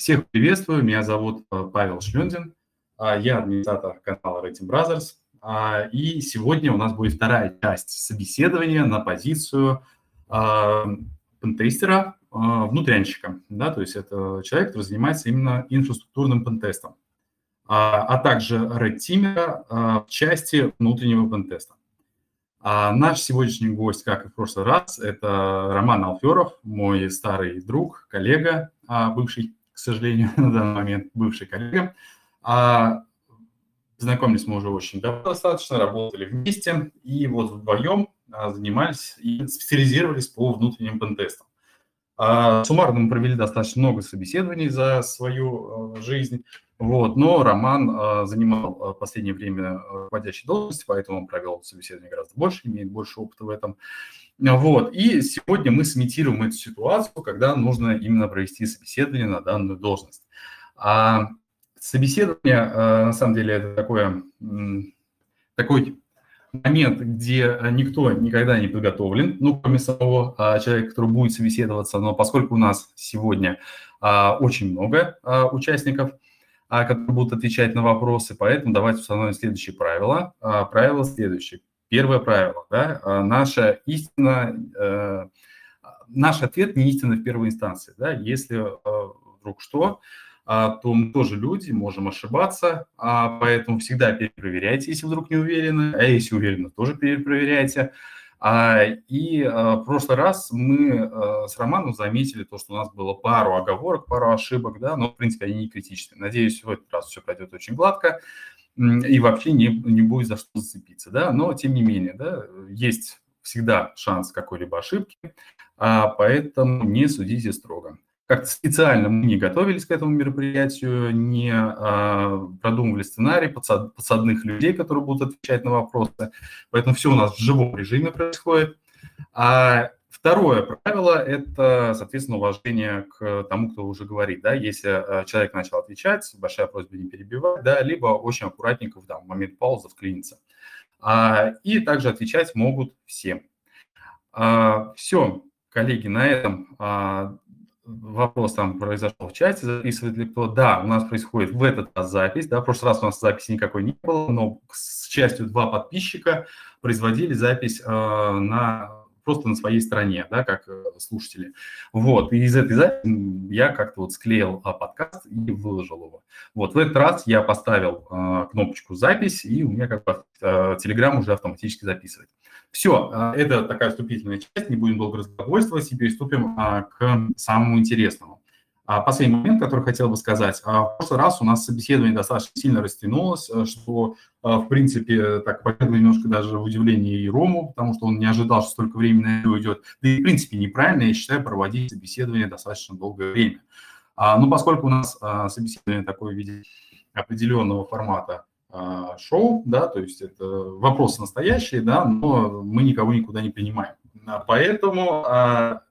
Всех приветствую, меня зовут э, Павел Шлюндин, а, я администратор канала Rating Brothers, а, и сегодня у нас будет вторая часть собеседования на позицию а, пентестера, внутрянщика, да, то есть это человек, который занимается именно инфраструктурным пентестом, а также Red в части внутреннего пентеста. А наш сегодняшний гость, как и в прошлый раз, это Роман Алферов, мой старый друг, коллега, бывший сожалению, на данный момент бывший коллега. А знакомились мы уже очень давно достаточно, работали вместе, и вот вдвоем а, занимались и специализировались по внутренним пентестам. А, суммарно мы провели достаточно много собеседований за свою а, жизнь, вот, но Роман занимал в последнее время руководящей должности, поэтому он провел собеседование гораздо больше, имеет больше опыта в этом. Вот. И сегодня мы сымитируем эту ситуацию, когда нужно именно провести собеседование на данную должность. А собеседование, э, на самом деле, это такое, такой момент, где никто никогда не подготовлен, ну, кроме самого а, человека, который будет собеседоваться, но поскольку у нас сегодня а, очень много а, участников, которые будут отвечать на вопросы, поэтому давайте установим следующие правила. Правило следующее. Первое правило, да, а, наша истина, э, наш ответ не истина в первой инстанции, да, если э, вдруг что, а, то мы тоже люди, можем ошибаться, а, поэтому всегда перепроверяйте, если вдруг не уверены, а если уверены, тоже перепроверяйте. И в прошлый раз мы с Романом заметили то, что у нас было пару оговорок, пару ошибок, да, но, в принципе, они не критичны. Надеюсь, в этот раз все пройдет очень гладко и вообще не, не будет за что зацепиться, да, но тем не менее, да, есть всегда шанс какой-либо ошибки, а, поэтому не судите строго. Как-то специально мы не готовились к этому мероприятию, не а, продумывали сценарий подсад, подсадных людей, которые будут отвечать на вопросы, поэтому все у нас в живом режиме происходит. А Второе правило – это, соответственно, уважение к тому, кто уже говорит. Да? Если э, человек начал отвечать, большая просьба не перебивать, да, либо очень аккуратненько в да, момент паузы вклиниться. А, и также отвечать могут все. А, все, коллеги, на этом а, вопрос там произошел в чате, записывает ли кто. Да, у нас происходит в этот раз запись, да, в прошлый раз у нас записи никакой не было, но с частью два подписчика производили запись э, на просто на своей стороне, да, как э, слушатели. Вот, и из этой записи я как-то вот склеил а, подкаст и выложил его. Вот, в этот раз я поставил э, кнопочку «Запись», и у меня как бы э, Telegram уже автоматически записывает. Все, э, это такая вступительная часть, не будем долго разговаривать и переступим э, к самому интересному. А последний момент, который хотел бы сказать. А в прошлый раз у нас собеседование достаточно сильно растянулось, э, что, э, в принципе, так повергло немножко даже в удивление и Рому, потому что он не ожидал, что столько времени на это уйдет. Да и, в принципе, неправильно, я считаю, проводить собеседование достаточно долгое время. А, но поскольку у нас а, собеседование такое в виде определенного формата шоу, да, то есть это вопросы настоящие, да, но мы никого никуда не принимаем. Поэтому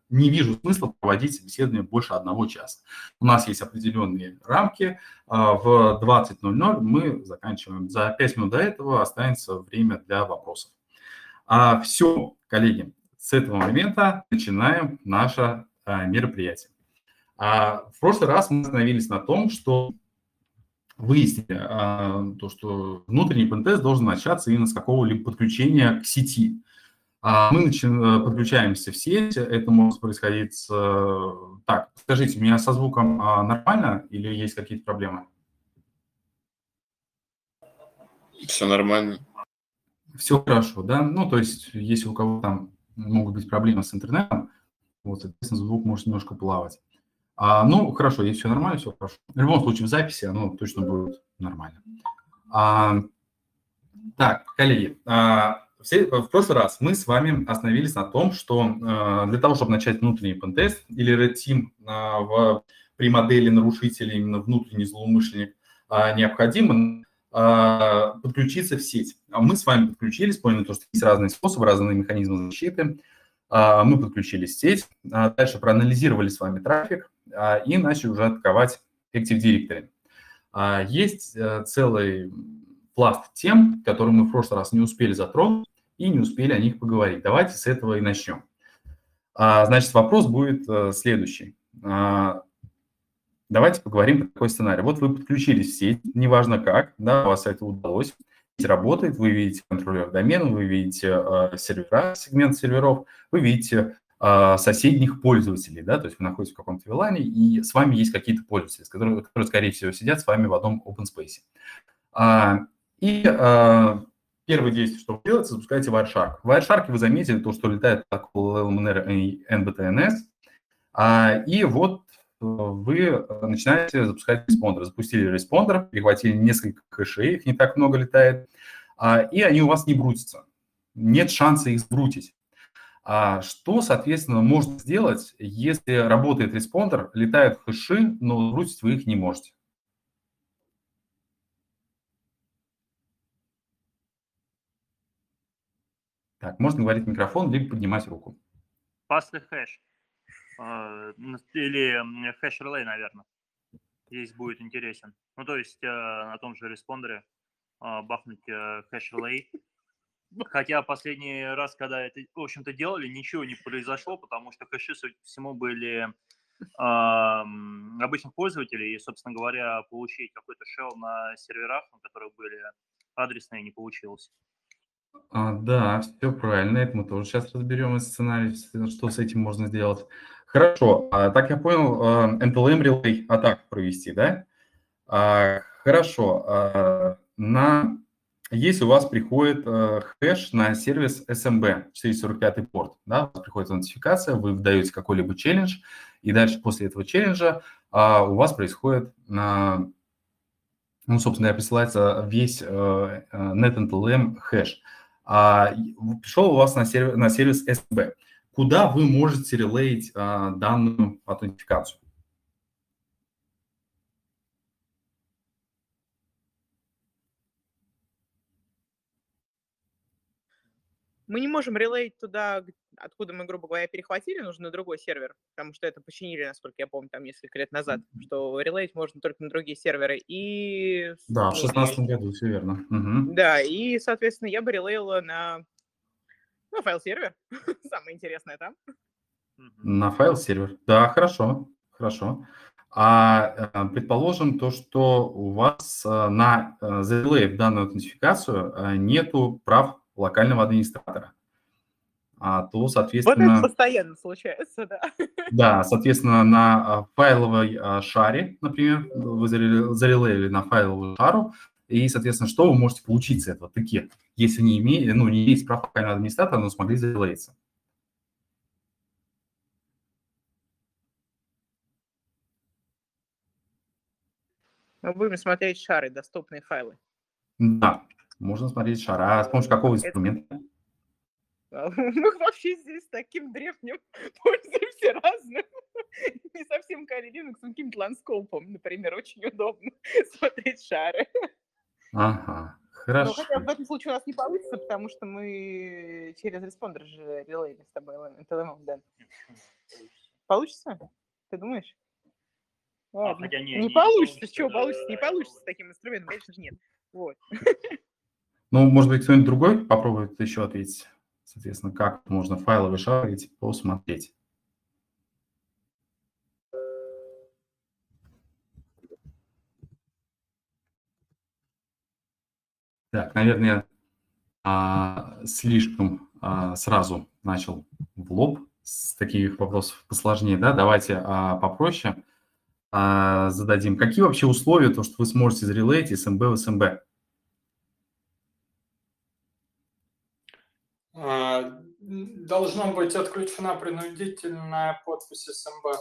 не вижу смысла проводить собеседование больше одного часа. У нас есть определенные рамки. А, в 20.00 мы заканчиваем. За 5 минут до этого останется время для вопросов. А все, коллеги, с этого момента начинаем наше а, мероприятие. В прошлый раз мы остановились на том, что выяснили то, что внутренний ПНТС должен начаться именно с какого-либо подключения к сети. А мы начи... Э, подключаемся в сеть, это может происходить. Э, так, скажите, у меня со звуком а, нормально или есть какие-то проблемы? Все нормально. Все хорошо, да? Ну, то есть, если у кого там могут быть проблемы с интернетом, вот, соответственно, звук может немножко плавать. А, ну, хорошо, если все нормально, все хорошо. В любом случае, в записи оно точно будет нормально. А, так, коллеги, а, в прошлый раз мы с вами остановились на том, что э, для того, чтобы начать внутренний пентест или Red Team э, в, при модели нарушителя, именно внутренний злоумышленник, э, необходимо подключиться в сеть. Мы с вами подключились, поняли, что есть разные способы, разные механизмы защиты. Мы подключились в сеть, дальше проанализировали с вами трафик и начали уже атаковать Active Directory. Есть целый пласт тем, которые мы в прошлый раз не успели затронуть и не успели о них поговорить. Давайте с этого и начнем. А, значит, вопрос будет а, следующий. А, давайте поговорим про такой сценарий. Вот вы подключились в сеть, неважно как, да, у вас это удалось, работает, вы видите контроллер домена, вы видите э, сервера, сегмент серверов, вы видите э, соседних пользователей, да, то есть вы находитесь в каком-то вилане, и с вами есть какие-то пользователи, которые, которые, скорее всего, сидят с вами в одном open space. А, и первое действие, что вы делаете, запускаете Wireshark. В Wireshark вы заметили то, что летает протокол LMNR и NBTNS, а, и вот вы начинаете запускать респондер. Запустили респондер, перехватили несколько хэшей, их не так много летает, а, и они у вас не брутятся. Нет шанса их сбрутить. А что, соответственно, можно сделать, если работает респондер, летают хэши, но сбрутить вы их не можете? Так, можно говорить в микрофон, либо поднимать руку. Пасты хэш. А, или хэш-релей, наверное. Здесь будет интересен. Ну, то есть э, на том же респондере а, бахнуть э, хэш-релей. Хотя последний раз, когда это, в общем-то, делали, ничего не произошло, потому что хэши, судя по всему, были обычных пользователей, и, собственно говоря, получить какой-то shell на серверах, на которых были адресные, не получилось. А, да, все правильно. Это мы тоже сейчас разберем из сценария, что с этим можно сделать. Хорошо. А, так я понял, NTLM Relay атак провести, да? А, хорошо. А, на... Если у вас приходит а, хэш на сервис SMB, 445 порт, да, у вас приходит нотификация, вы вдаете какой-либо челлендж, и дальше после этого челленджа а, у вас происходит а, ну, собственно, присылается весь uh, NetNTLM хэш а, пришел у вас на, сервис, на сервис SB, куда вы можете релеить а, данную аутентификацию? Мы не можем релеить туда, откуда мы, грубо говоря, перехватили, нужно на другой сервер, потому что это починили, насколько я помню, там несколько лет назад, что релейт можно только на другие серверы. И... Да, в шестнадцатом году, все верно. Угу. Да, и, соответственно, я бы релеила на, на файл-сервер. Самое интересное там. На файл-сервер. Да, хорошо, хорошо. А э, предположим то, что у вас э, на э, зарелей в данную аутентификацию нету прав локального администратора то, соответственно... Вот это постоянно случается, да. Да, соответственно, на а, файловой а, шаре, например, вы зарелеяли на файловую шару, и, соответственно, что вы можете получить с этого тыке, если не имеете, ну, не есть прав локального администратора, но смогли зарелеиться. Мы будем смотреть шары, доступные файлы. Да, можно смотреть шары. А с помощью какого инструмента? Это... А, мы вообще здесь таким древним пользуемся разным. Не совсем Kali Linux, но каким-то ландскопом, например, очень удобно смотреть шары. Ага, хорошо. Но хотя в этом случае у нас не получится, потому что мы через респондер же релейли с тобой LLM, да. Получится? Ты думаешь? А, Ладно. А, не, не, не получится. С чего получится? Не получится с таким инструментом, конечно же, нет. Вот. Ну, может быть, кто-нибудь другой попробует еще ответить? Соответственно, как можно файлы вышарить, посмотреть. Так, наверное, а, слишком а, сразу начал в лоб с таких вопросов посложнее, да? Давайте а, попроще зададим. Какие вообще условия, то, что вы сможете зарелейть СМБ в СМБ? Должно быть отключена принудительная подпись СМБ.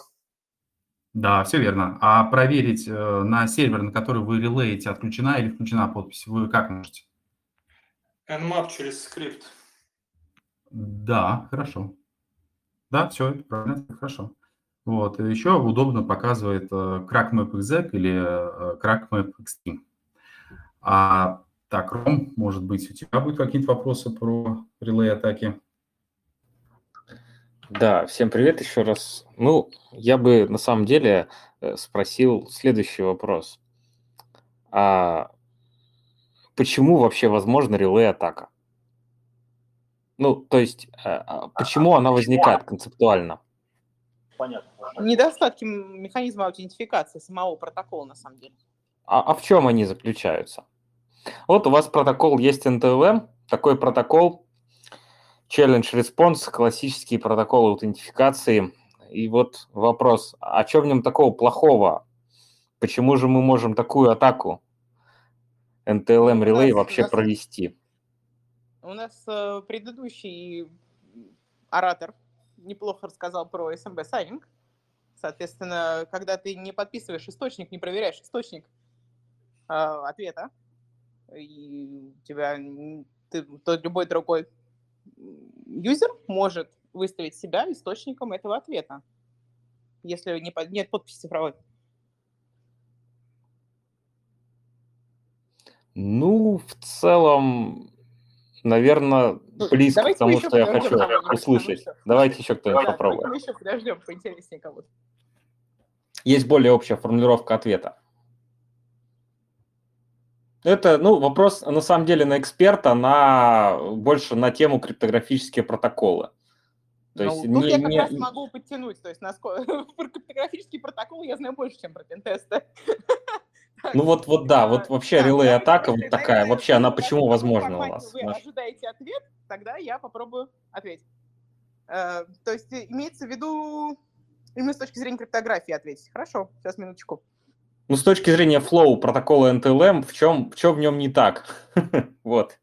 Да, все верно. А проверить э, на сервер, на который вы релеете, отключена или включена подпись, вы как можете? Nmap через скрипт. Да, хорошо. Да, все, правильно, хорошо. Вот, и еще удобно показывает э, CrackMap exec или э, CrackMap extreme. А, так, Ром, может быть, у тебя будут какие-то вопросы про релей-атаки? Да, всем привет еще раз. Ну, я бы на самом деле э, спросил следующий вопрос. А почему вообще возможна релей-атака? Ну, то есть, а, а почему она возникает концептуально? понятно. Недостатки механизма аутентификации самого протокола, на самом деле. А, а в чем они заключаются? Вот у вас протокол есть NTLM, такой протокол, Challenge Response, классический протокол аутентификации. И вот вопрос, а что в нем такого плохого? Почему же мы можем такую атаку NTLM Relay вообще нас, провести? У нас э, предыдущий оратор неплохо рассказал про SMB сайнинг. Соответственно, когда ты не подписываешь источник, не проверяешь источник э, ответа, и тебя ты, то любой другой юзер может выставить себя источником этого ответа, если не, нет подписи цифровой. Ну, в целом, наверное, ну, близко к тому, что я хочу услышать. Давайте еще кто-нибудь да, попробует. Мы еще подождем, поинтереснее кого-то. Есть более общая формулировка ответа. Это, ну, вопрос, на самом деле, на эксперта, на больше на тему криптографические протоколы. То ну, есть, тут не, я как не... раз могу подтянуть, то есть насколько... про криптографический протокол я знаю больше, чем про пентесты. Ну вот, вот да, вот вообще релей атака вот такая, вообще она почему возможна у нас? Вы ожидаете ответ, тогда я попробую ответить. Э, то есть имеется в виду именно с точки зрения криптографии ответить. Хорошо, сейчас минуточку. Ну, с точки зрения флоу протокола NTLM, в чем, в чем в нем не так? вот.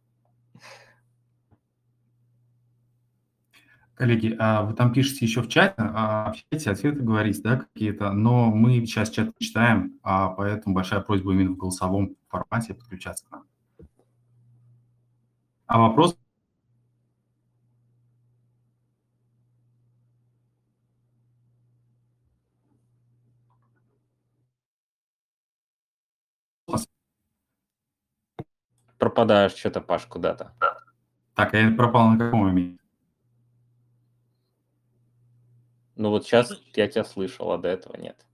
Коллеги, а вы там пишете еще в чате, общаетесь, ответы говорите, да, какие-то, но мы сейчас чат читаем, а поэтому большая просьба именно в голосовом формате подключаться к нам. А вопрос пропадаешь что-то, Паш, куда-то. Так, а я пропал на каком моменте? Ну вот сейчас я тебя слышал, а до этого нет.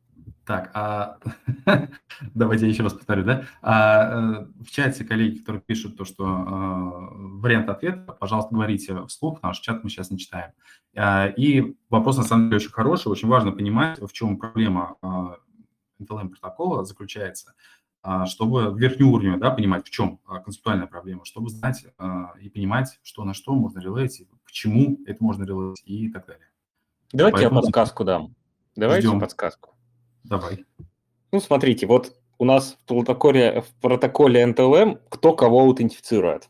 Так, а... давайте я еще раз повторю, да? А, э, в чате коллеги, которые пишут то, что а, вариант ответа, пожалуйста, говорите вслух, наш чат мы сейчас не читаем. А, и вопрос на самом деле очень хороший, очень важно понимать, в чем проблема а, NTLM протокола заключается. А, чтобы верхнюю уровень да, понимать, в чем а, концептуальная проблема, чтобы знать а, и понимать, что на что можно релейтить, почему это можно релейтить и так далее. Давайте Поэтому... я подсказку дам. Давайте Ждем. подсказку. Давай. Ну, смотрите, вот у нас в протоколе, в протоколе NTLM кто кого аутентифицирует.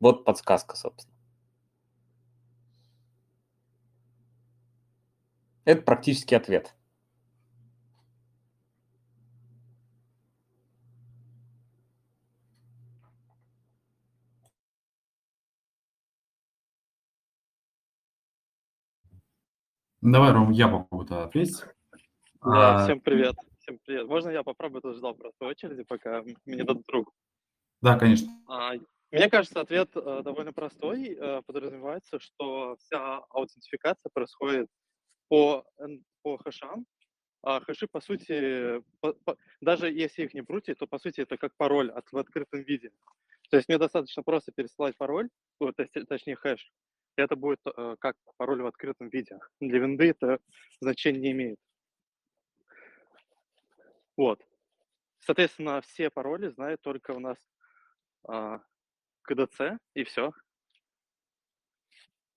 Вот подсказка, собственно. Это практически ответ. Давай, Ром, я попробую ответить. Да, а... всем привет. Всем привет. Можно я попробую тоже ждал просто очереди, пока мне дадут руку? Да, конечно. А, мне кажется, ответ э, довольно простой. Э, подразумевается, что вся аутентификация происходит по, по хэшам. А хэши, по сути, по, по, даже если их не брути, то, по сути, это как пароль от, в открытом виде. То есть мне достаточно просто пересылать пароль, то точнее хэш, это будет э, как пароль в открытом виде. Для винды это значение не имеет. Вот. Соответственно, все пароли знают только у нас э, КДЦ, и все.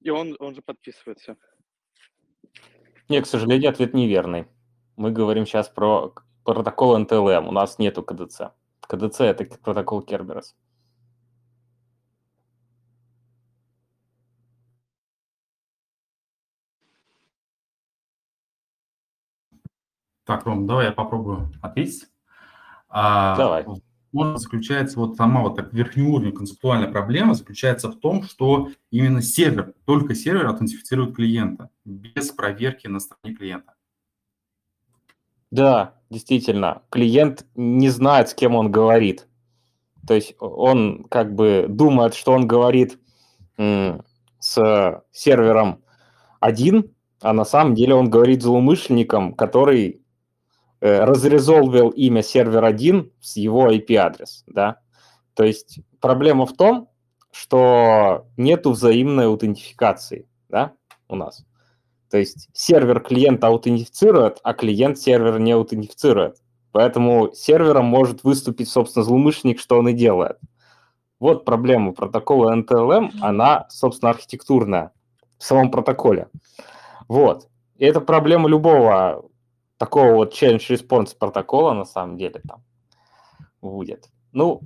И он, он же подписывает все. Нет, к сожалению, ответ неверный. Мы говорим сейчас про протокол NTLM. У нас нету КДЦ. КДЦ – это протокол Керберас. Так, Ром, давай я попробую ответить. А, давай. Он заключается, вот сама вот так верхний уровень концептуальная проблема заключается в том, что именно сервер, только сервер аутентифицирует клиента без проверки на стороне клиента. Да, действительно, клиент не знает, с кем он говорит. То есть он как бы думает, что он говорит с сервером один, а на самом деле он говорит злоумышленником, который разрезолвил имя сервер 1 с его IP-адрес, да. То есть проблема в том, что нету взаимной аутентификации, да, у нас. То есть сервер клиента аутентифицирует, а клиент сервер не аутентифицирует. Поэтому сервером может выступить, собственно, злоумышленник, что он и делает. Вот проблема протокола NTLM, она, собственно, архитектурная в самом протоколе. Вот. И это проблема любого такого вот change response протокола на самом деле там будет. Ну,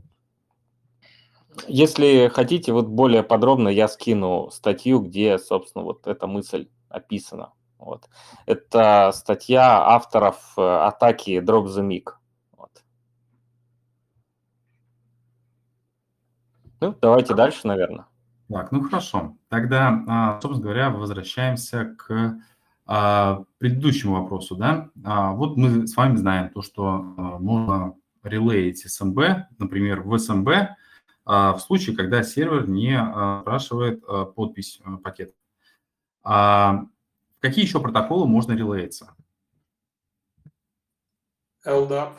если хотите, вот более подробно я скину статью, где, собственно, вот эта мысль описана. Вот. Это статья авторов э, атаки Drop the Mic. Вот. Ну, давайте дальше, наверное. Так, ну хорошо. Тогда, а, собственно говоря, возвращаемся к а, предыдущему вопросу. Да? Вот мы с вами знаем то, что можно релеить SMB, например, в SMB, в случае, когда сервер не спрашивает подпись пакета. Какие еще протоколы можно релеиться? LDAP.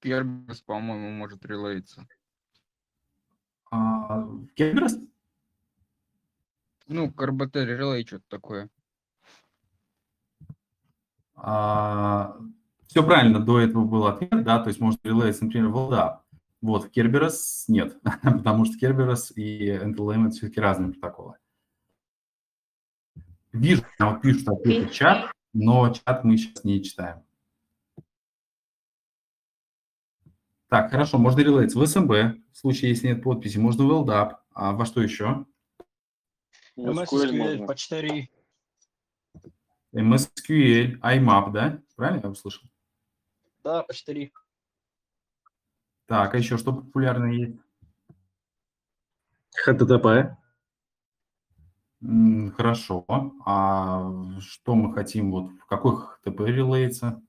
Kerberos, по-моему, может релеиться. А, Kerberos? Ну, КРБТ релей, что-то такое. А, все правильно, до этого был ответ, да, то есть может релеиться, например, в LDAP. Вот, в Kerberos нет, потому что Kerberos и NTLM это все-таки разные протоколы. Вижу, вот пишут ответы в чат, но чат мы сейчас не читаем. Так, хорошо, можно релейтс в СМБ, в случае, если нет подписи, можно в LDAP. А во что еще? MSQL, почтари. MSQL, IMAP, да? Правильно я услышал? Да, почтари. Так, а еще что популярно есть? HTTP. Хорошо. А что мы хотим, вот в какой ТП релеется?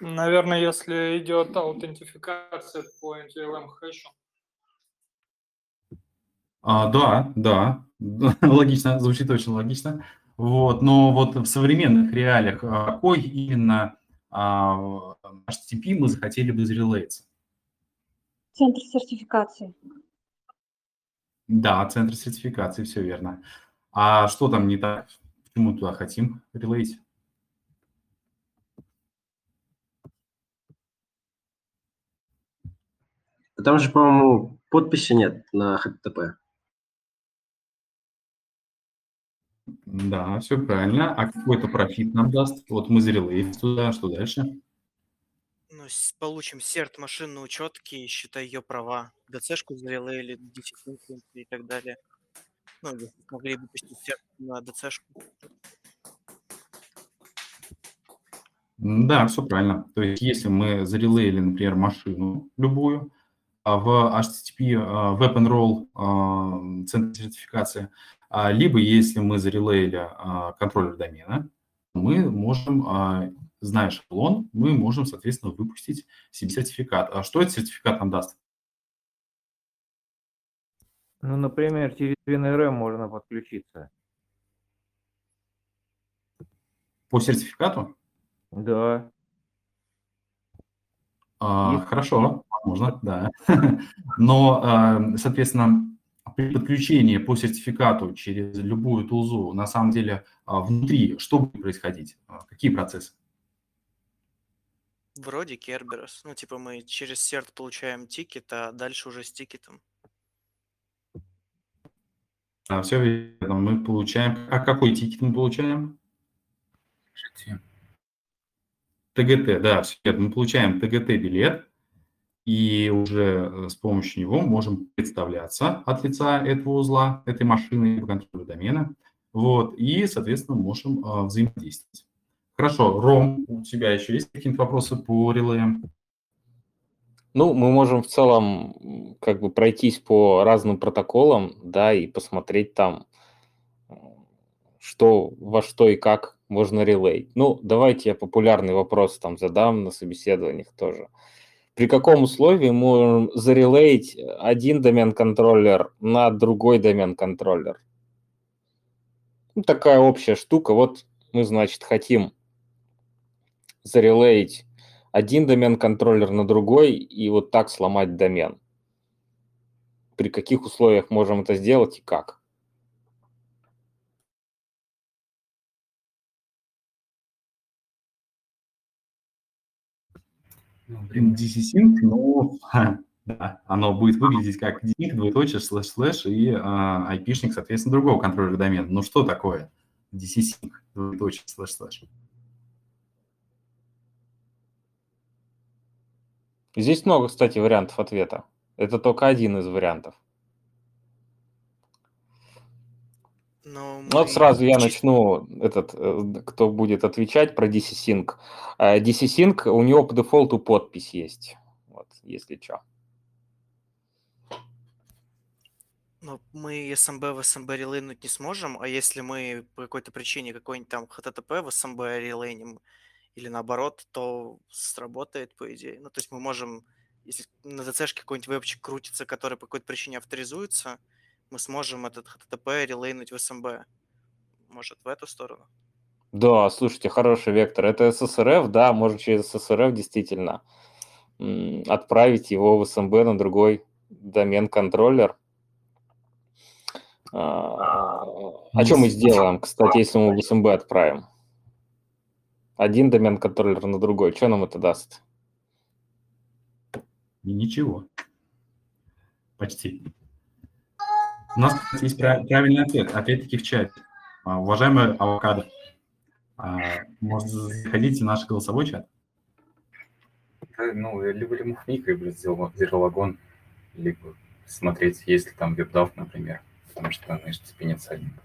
Наверное, если идет аутентификация по NTLM хэшу. А, да, да, логично, звучит очень логично. Вот, но вот в современных реалиях а, какой именно а, HTTP мы захотели бы зарелеиться? Центр сертификации. Да, центр сертификации, все верно. А что там не так? Почему туда хотим релейт? Там же, по-моему, подписи нет на HTTP. Да, все правильно. А какой-то профит нам даст? Вот мы зарелеем туда, что дальше? Ну, получим серт машинные учетки, считай ее права, ДЦшку зарелейли, десятинку и так далее. Ну, если смогли выпустить серт на ДЦшку. Да, все правильно. То есть, если мы зарелейли, например, машину любую, а в HTTP а, Web Enroll а, центр сертификации, либо если мы зарелейли контроллер домена, мы можем зная шаблон, мы можем, соответственно, выпустить себе сертификат. А что этот сертификат нам даст? Ну, например, через WinRM можно подключиться. По сертификату? Да. А, хорошо, можно, да. Но, а, соответственно, при подключении по сертификату через любую тулзу, на самом деле, а, внутри что будет происходить? А, какие процессы? Вроде Керберос. Ну, типа мы через серт получаем тикет, а дальше уже с тикетом. А, все верно. Мы получаем... А какой тикет мы получаем? ТГТ, да, все верно. Мы получаем ТГТ-билет, и уже э, с помощью него можем представляться от лица этого узла, этой машины по домена, вот, и, соответственно, можем э, взаимодействовать. Хорошо, Ром, у тебя еще есть какие-то вопросы по релеям? Ну, мы можем в целом как бы пройтись по разным протоколам, да, и посмотреть там, что, во что и как можно релей. Ну, давайте я популярный вопрос там задам на собеседованиях тоже. При каком условии мы можем зарелеить один домен-контроллер на другой домен-контроллер? Ну, такая общая штука. Вот мы, значит, хотим зарелеить один домен-контроллер на другой и вот так сломать домен. При каких условиях можем это сделать и как? DC-Sync, ну, да, оно будет выглядеть как DNIC, двоеточие, слэш-слэш и э, IP-шник, соответственно, другого контроллера домена. Ну что такое DC-Sync, двоеточие, слэш-слэш? Здесь много, кстати, вариантов ответа. Это только один из вариантов. Но ну, вот сразу я начну, этот, э, кто будет отвечать про DC-Sync. Э, DC-Sync, у него по дефолту подпись есть, вот, если что. Но мы SMB в SMB релейнуть не сможем, а если мы по какой-то причине какой-нибудь там HTTP в SMB релейним или наоборот, то сработает, по идее. Ну, то есть мы можем, если на DCшке какой-нибудь вебчик крутится, который по какой-то причине авторизуется, мы сможем этот HTTP релейнуть в SMB. Может, в эту сторону? Да, слушайте, хороший вектор. Это SSRF, да, можно через SSRF действительно отправить его в SMB на другой домен-контроллер. А, а что мы сделаем, кстати, если мы в SMB отправим? Один домен-контроллер на другой. Что нам это даст? И ничего. Почти. У нас есть правильный ответ, опять-таки в чате. А, уважаемый авокадо, а, может, заходите в наш голосовой чат? Ну, либо ремухник, либо зерологон, либо смотреть, есть ли там вебдав, например, потому что на HTTP нет садника.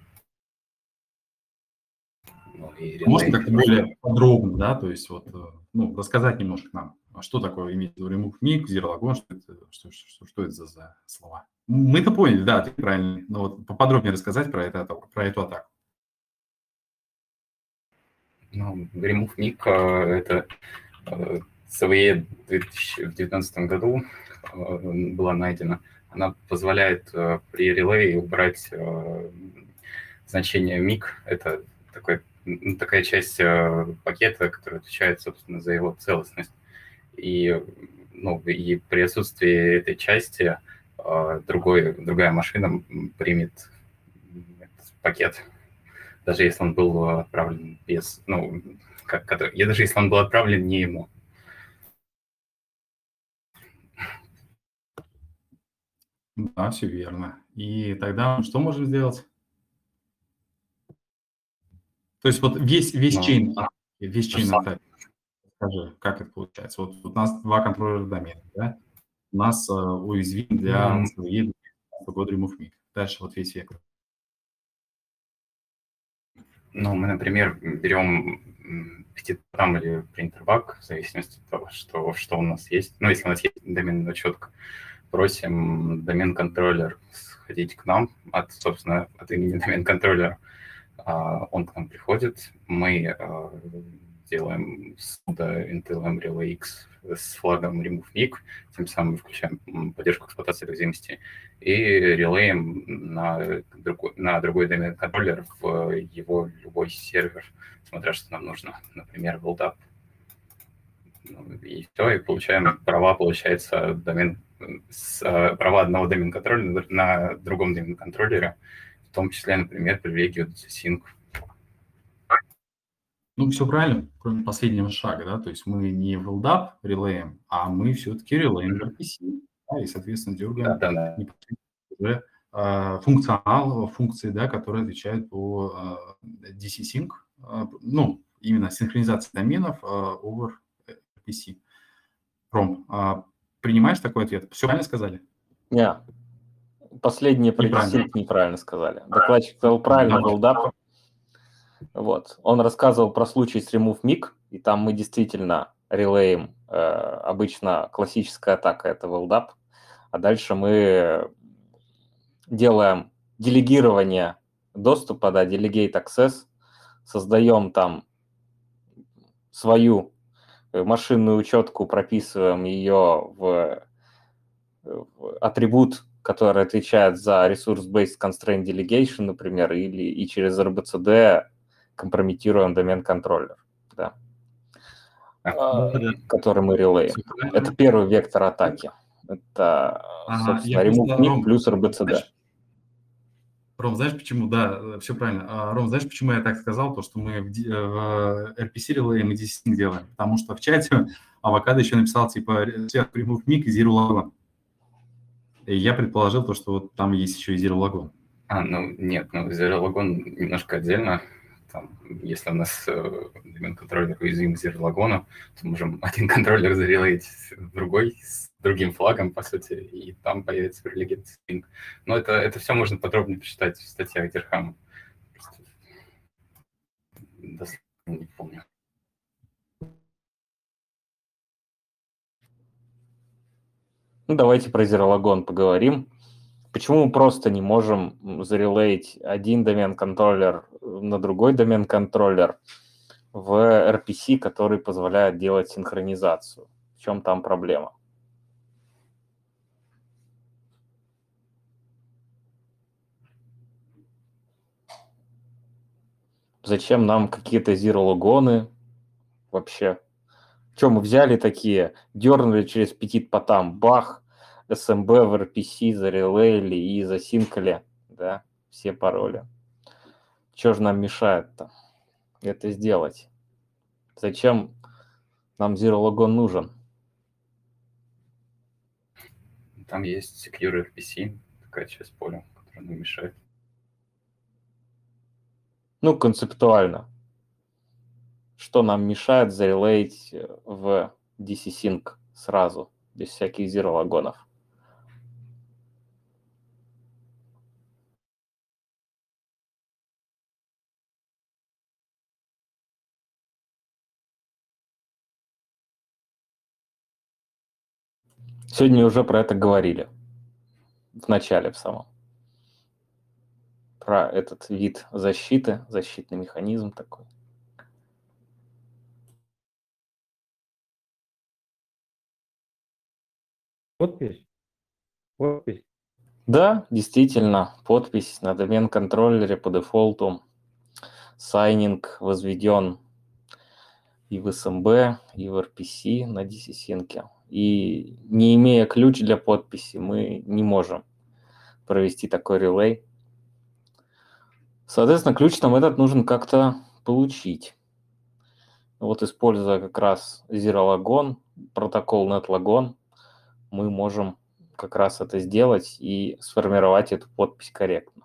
Ну, Можно как-то более подробно, да, то есть вот, э, ну, рассказать немножко нам, что такое иметь remove zero logon, что это, что, что, что это за, за слова? Мы-то поняли, да, ты правильно, но вот поподробнее рассказать про, это, про эту атаку. Ну, remove ник это CVE в 2019 году э, была найдена. Она позволяет при релее убрать значение миг. Это такой такая часть пакета, которая отвечает, собственно, за его целостность. И, ну, и при отсутствии этой части э, другой, другая машина примет этот пакет, даже если он был отправлен без, ну, как, я даже если он был отправлен не ему. Да, все верно. И тогда что можем сделать? То есть вот весь, весь чейн, весь чейн атаки. Скажи, как это получается? Вот у нас два контроллера домена, да? У нас uh, уязвим для mm-hmm. года remove me. Дальше вот весь вектор. Ну, мы, например, берем пятитам или принтербак, в зависимости от того, что, что у нас есть. Ну, если у нас есть доменная четко, просим домен-контроллер сходить к нам от, собственно, от имени домен-контроллера, а, он к нам приходит, мы а, делаем суда Intel Embryo X с флагом remove MIG, тем самым включаем поддержку эксплуатации уязвимости и релеем на другой, на другой домен контроллер в его любой сервер, смотря что нам нужно, например, build ну, И все, и получаем права, получается, домен, с, а, права одного домен контроллера на другом домен контроллере, в том числе, например, привилегию DCSync. Ну, все правильно, кроме последнего шага, да, то есть мы не в LDAP релеем, а мы все-таки релеем в RPC, да, и, соответственно, дергаем да, да, да. уже э, функционал, функции, да, которые отвечают по э, DC-Sync, э, ну, именно синхронизация доменов э, over RPC. Ром, э, принимаешь такой ответ? Все правильно сказали? Нет. Yeah. Последние неправильно. неправильно сказали. Докладчик сказал правильно, build Вот. Он рассказывал про случай с remove mig, и там мы действительно релеем э, обычно классическая атака это build а дальше мы делаем делегирование доступа, да, delegate access, создаем там свою машинную учетку, прописываем ее в, в атрибут который отвечает за Resource-Based Constraint Delegation, например, или и через RBCD компрометируем домен-контроллер, да, а, который мы релеем. Это первый вектор атаки. Это, собственно, remove NIC плюс RBCD. Ром, знаешь почему? Да, все правильно. А, Ром, знаешь, почему я так сказал? То, что мы в, в RPC Relay мы 10 делаем. Потому что в чате Авокадо еще написал, типа, сверх remove mic и zero logon. И я предположил то, что вот там есть еще и zero logon. А, ну нет, ну zero logon немножко отдельно. Там, если у нас э, домен контроллер уязвим logon, то можем один контроллер зарелейть другой с другим флагом, по сути, и там появится privileged string. Но это, это все можно подробно почитать в статьях Дирхама. Не помню. Ну, давайте про Zerologon поговорим. Почему мы просто не можем зарелейть один домен-контроллер на другой домен-контроллер в RPC, который позволяет делать синхронизацию? В чем там проблема? Зачем нам какие-то зирологоны вообще? Что мы взяли такие, дернули через петит потам, бах, SMB в RPC зарелейли и засинкали, да, все пароли. Что же нам мешает-то это сделать? Зачем нам Zero Logon нужен? Там есть Secure RPC, такая часть поля, которая нам мешает. Ну, концептуально. Что нам мешает зарелейть в DC Sync сразу, без всяких zero Сегодня уже про это говорили. В начале в самом про этот вид защиты, защитный механизм такой. Подпись? Подпись? Да, действительно, подпись на домен-контроллере по дефолту. Сайнинг возведен и в SMB, и в RPC на DC-синке. И не имея ключ для подписи, мы не можем провести такой релей Соответственно, ключ нам этот нужен как-то получить. Вот используя как раз ZeroLogon, протокол NetLogon, мы можем как раз это сделать и сформировать эту подпись корректно.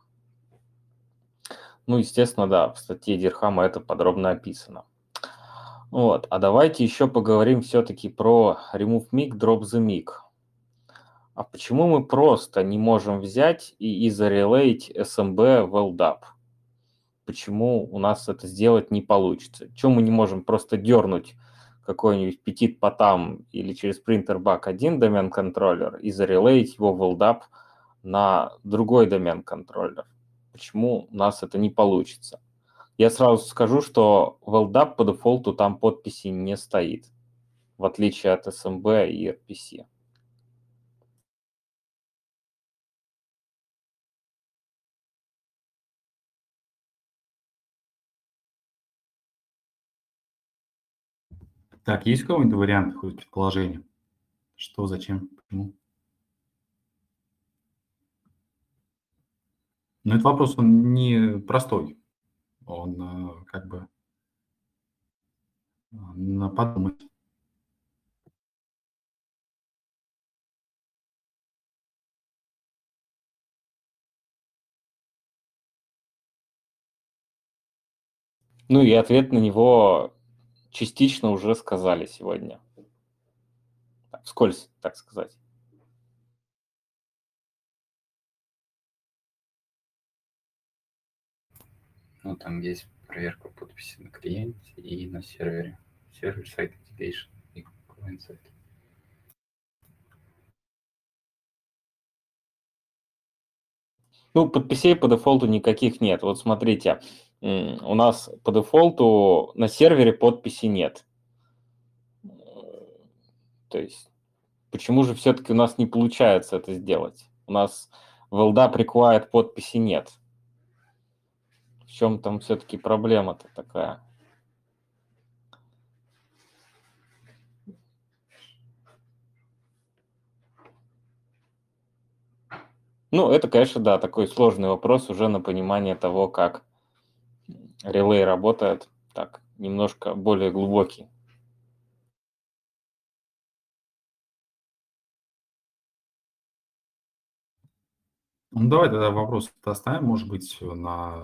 Ну, естественно, да, в статье Дирхама это подробно описано. Вот, а давайте еще поговорим все-таки про remove mic, drop the mic. А почему мы просто не можем взять и, и зарелейть SMB в LDAP? почему у нас это сделать не получится. Чем мы не можем просто дернуть какой-нибудь петит потам или через принтер бак один домен контроллер и зарелеить его в LDAP на другой домен контроллер. Почему у нас это не получится? Я сразу скажу, что в LDAP по дефолту там подписи не стоит, в отличие от SMB и RPC. Так, есть какой-нибудь вариант, хоть предположение? Что, зачем, почему? Но этот вопрос, он не простой. Он э, как бы на подумать. Ну и ответ на него частично уже сказали сегодня. Вскользь, так сказать. Ну, там есть проверка подписи на клиенте и на сервере. Сервер сайт activation и client сайт. Ну, подписей по дефолту никаких нет. Вот смотрите, у нас по дефолту на сервере подписи нет. То есть, почему же все-таки у нас не получается это сделать? У нас в LDAP required подписи нет. В чем там все-таки проблема-то такая? Ну, это, конечно, да, такой сложный вопрос уже на понимание того, как релей работает, так, немножко более глубокий. Ну, давай тогда вопрос оставим, может быть, на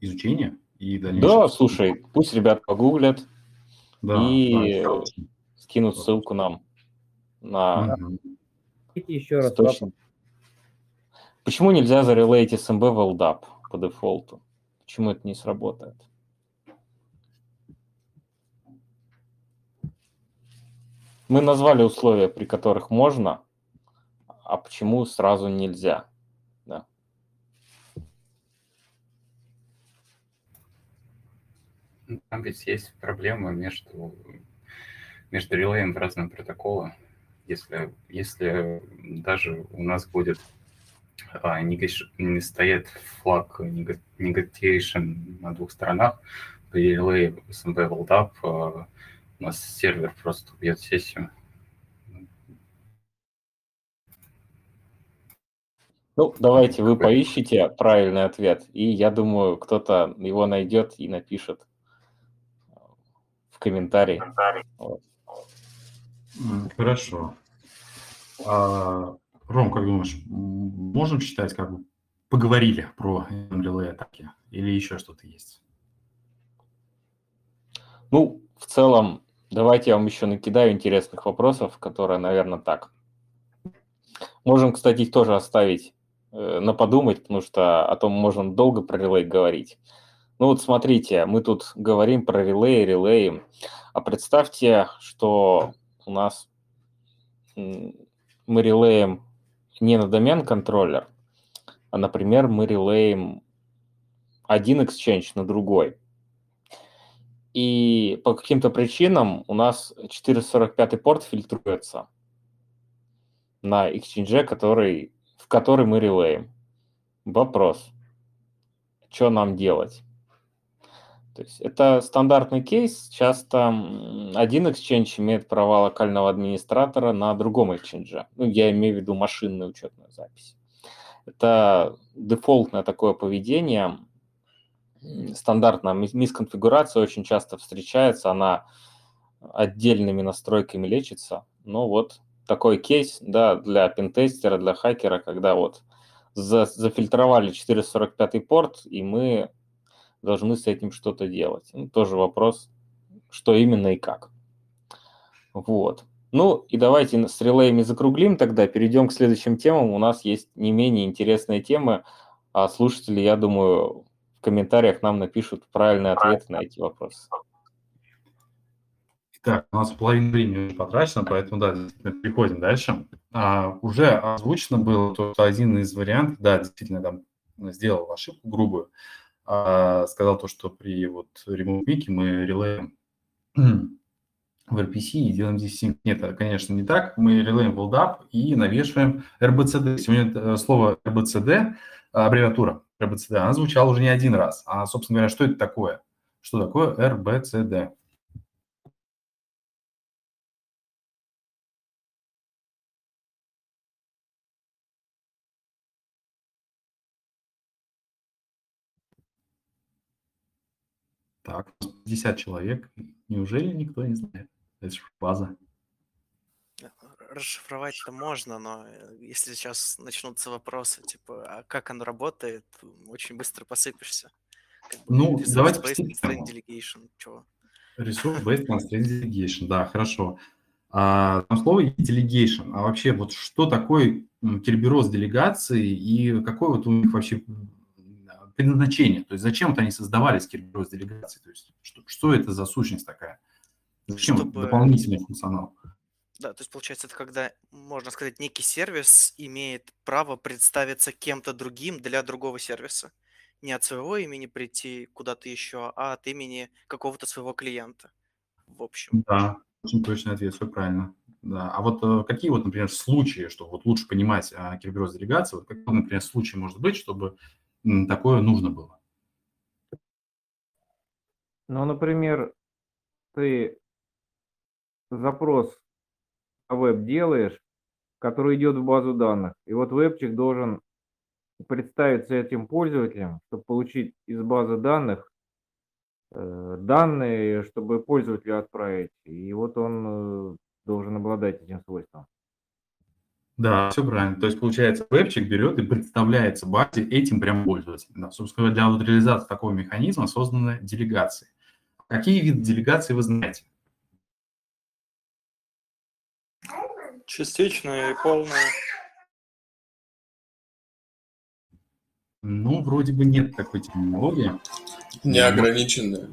изучение и дальнейшее. Да, слушай, пусть ребят погуглят Да, и да. скинут ссылку нам на Мгм. Еще раз источник. Почему нельзя зарелеить SMB в LDAP по дефолту? Почему это не сработает? Мы назвали условия, при которых можно, а почему сразу нельзя? Да. Ну, Там ведь есть проблема между, между релеем в разные протоколы. Если, если даже у нас будет а, не стоит флаг negation на двух сторонах, при релее SMB LDAP а, у нас сервер просто убьет сессию. Ну, давайте вы поищите правильный ответ, и я думаю, кто-то его найдет и напишет в комментарии. Вот. Хорошо. А, Ром, как думаешь, можем считать, как бы поговорили про релей атаки или еще что-то есть? Ну, в целом, давайте я вам еще накидаю интересных вопросов, которые, наверное, так. Можем, кстати, их тоже оставить на подумать, потому что о том можем долго про релей говорить. Ну вот смотрите, мы тут говорим про релей, релеи, а представьте, что у нас мы релеем не на домен контроллер, а, например, мы релеем один exchange на другой. И по каким-то причинам у нас 445 порт фильтруется на exchange, который, который мы релеем. Вопрос, что нам делать? То есть это стандартный кейс. Часто один exchange имеет права локального администратора на другом exchange. Ну, я имею в виду машинную учетную запись. Это дефолтное такое поведение. Стандартная мис- мисконфигурация очень часто встречается. Она отдельными настройками лечится. Но вот такой кейс, да, для пентестера, для хакера, когда вот за- зафильтровали 445 порт, и мы должны с этим что-то делать. Ну, тоже вопрос, что именно и как. Вот. Ну и давайте с релеями закруглим тогда, перейдем к следующим темам. У нас есть не менее интересные темы, а слушатели, я думаю, в комментариях нам напишут правильные ответы на эти вопросы. Так, у нас половина времени уже потрачено, поэтому, да, переходим дальше. А, уже озвучено было то, что один из вариантов, да, действительно, там сделал ошибку грубую, а, сказал то, что при вот Remote Week мы релеем в RPC и делаем здесь синк. Нет, это, конечно, не так. Мы релеем LDAP и навешиваем RBCD. Сегодня это слово RBCD, аббревиатура RBCD, она звучала уже не один раз. А, собственно говоря, что это такое? Что такое RBCD? Так, 50 человек. Неужели никто не знает? Это же база. Расшифровать-то можно, но э, если сейчас начнутся вопросы, типа, а как оно работает, очень быстро посыпешься. Как бы Ну, давайте delegation, чего? Resource Based Constraint Delegation, да, хорошо. А, там слово delegation. А вообще вот что такое Kerberos делегации и какое вот у них вообще предназначение? То есть зачем вот они создавались, Kerberos делегации? То есть что, что это за сущность такая? Зачем вот Чтобы- дополнительный функционал? Да, то есть получается, это когда, можно сказать, некий сервис имеет право представиться кем-то другим для другого сервиса. Не от своего имени прийти куда-то еще, а от имени какого-то своего клиента. В общем. Да, очень точный ответ, все правильно. Да. А вот э, какие вот, например, случаи, чтобы вот лучше понимать а, Kerberos делегации, вот какой, например, случай может быть, чтобы такое нужно было? Ну, например, ты запрос на веб делаешь, который идет в базу данных. И вот вебчик должен представиться этим пользователем, чтобы получить из базы данных э, данные, чтобы пользователю отправить. И вот он э, должен обладать этим свойством. Да, все правильно. То есть, получается, вебчик берет и представляется базе этим прям пользователем. Да, собственно, для вот реализации такого механизма созданы делегации. Какие виды делегаций вы знаете? Частичная и полная. Ну, вроде бы нет такой терминологии. Неограниченная.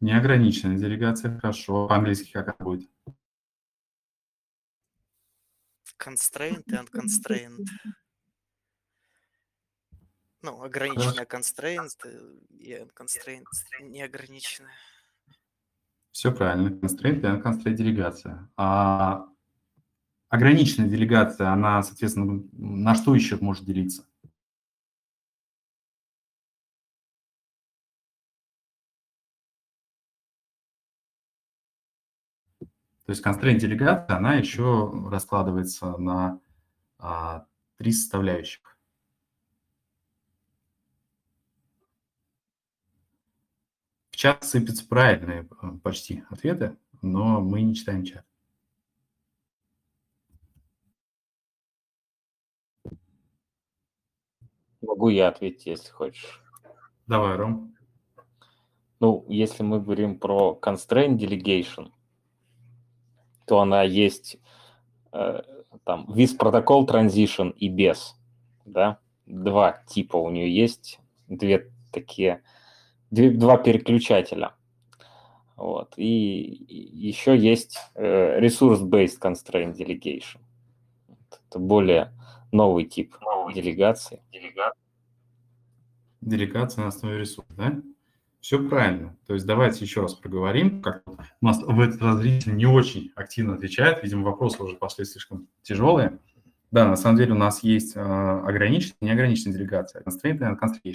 Неограниченная делегация, хорошо. По-английски как это будет? Constraint и unconstrained. Ну, ограниченная constraint и unconstrained неограниченная. Все правильно. Constraint и unconstrained делегация. А ограниченная делегация, она, соответственно, на что еще может делиться? То есть constraint делегация, она еще раскладывается на а, три составляющих. В чат сыпятся правильные э, почти ответы, но мы не читаем чат. Могу я ответить, если хочешь. Давай, Ром. Ну, если мы говорим про constraint delegation, то она есть э, там with protocol transition и без, да, два типа у нее есть, две такие, две, два переключателя. Вот. И, еще есть э, resource-based constraint delegation. Это более новый тип новый. делегации. Делегация на основе ресурсов, да? Все правильно. То есть давайте еще раз проговорим, как у нас в этот раз зритель не очень активно отвечает, видимо, вопросы уже пошли слишком тяжелые. Да, на самом деле у нас есть э, ограниченная и неограниченная делегация, constraint и unconstrained.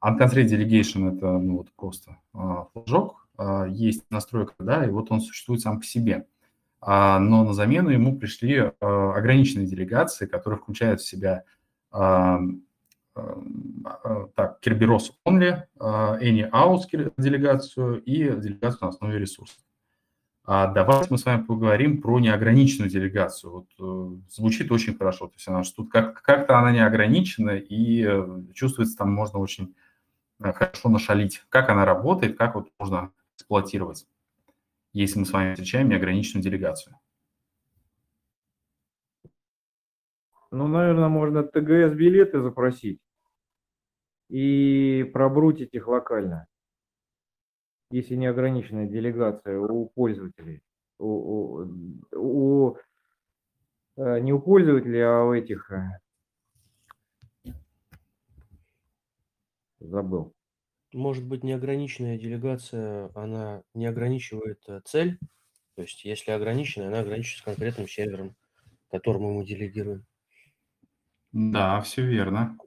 Unconstrained delegation – это ну, вот просто э, флажок, э, есть настройка, да, и вот он существует сам по себе. А, но на замену ему пришли э, ограниченные делегации, которые включают в себя так, Kerberos Only, Any Out делегацию и делегацию на основе ресурсов. А давайте мы с вами поговорим про неограниченную делегацию. Вот, э, звучит очень хорошо. То есть она тут как- как-то она неограничена и э, чувствуется там можно очень э, хорошо нашалить. Как она работает, как вот можно эксплуатировать, если мы с вами встречаем неограниченную делегацию. Ну, наверное, можно ТГС-билеты запросить и пробрутить их локально, если неограниченная делегация у пользователей. У, у, у, не у пользователей, а у этих... Забыл. Может быть, неограниченная делегация, она не ограничивает цель. То есть, если ограниченная, она ограничивается конкретным сервером, которому мы делегируем. Да, все верно.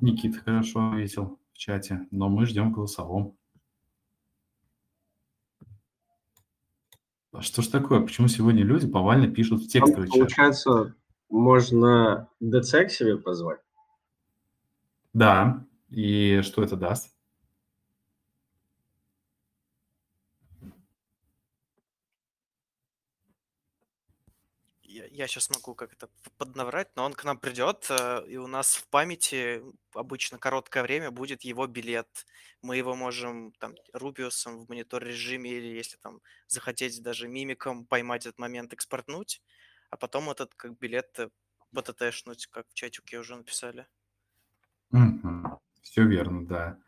Никита хорошо ответил в чате, но мы ждем голосовом. А что ж такое? Почему сегодня люди повально пишут в текстовый чат? Получается, можно DC к себе позвать? Да. И что это даст? Я сейчас могу как это поднаврать, но он к нам придет, э, и у нас в памяти обычно короткое время будет его билет. Мы его можем там Рубиусом в монитор режиме или если там захотеть даже мимиком поймать этот момент, экспортнуть, а потом этот как билет БТТшнуть, как в чатике уже написали. Угу. Все верно, да.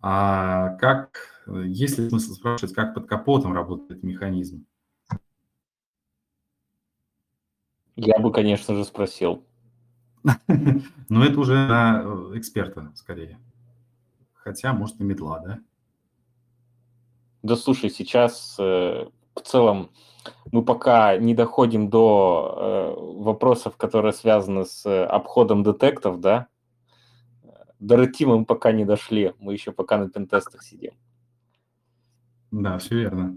А как, э, есть ли смысл спрашивать, как под капотом работает механизм? Я бы, конечно же, спросил. Но это уже на э, эксперта скорее. Хотя, может, и медла, да? Да слушай, сейчас э, в целом мы пока не доходим до э, вопросов, которые связаны с э, обходом детектов, да? До ретима мы пока не дошли, мы еще пока на пентестах сидим. Да, все верно.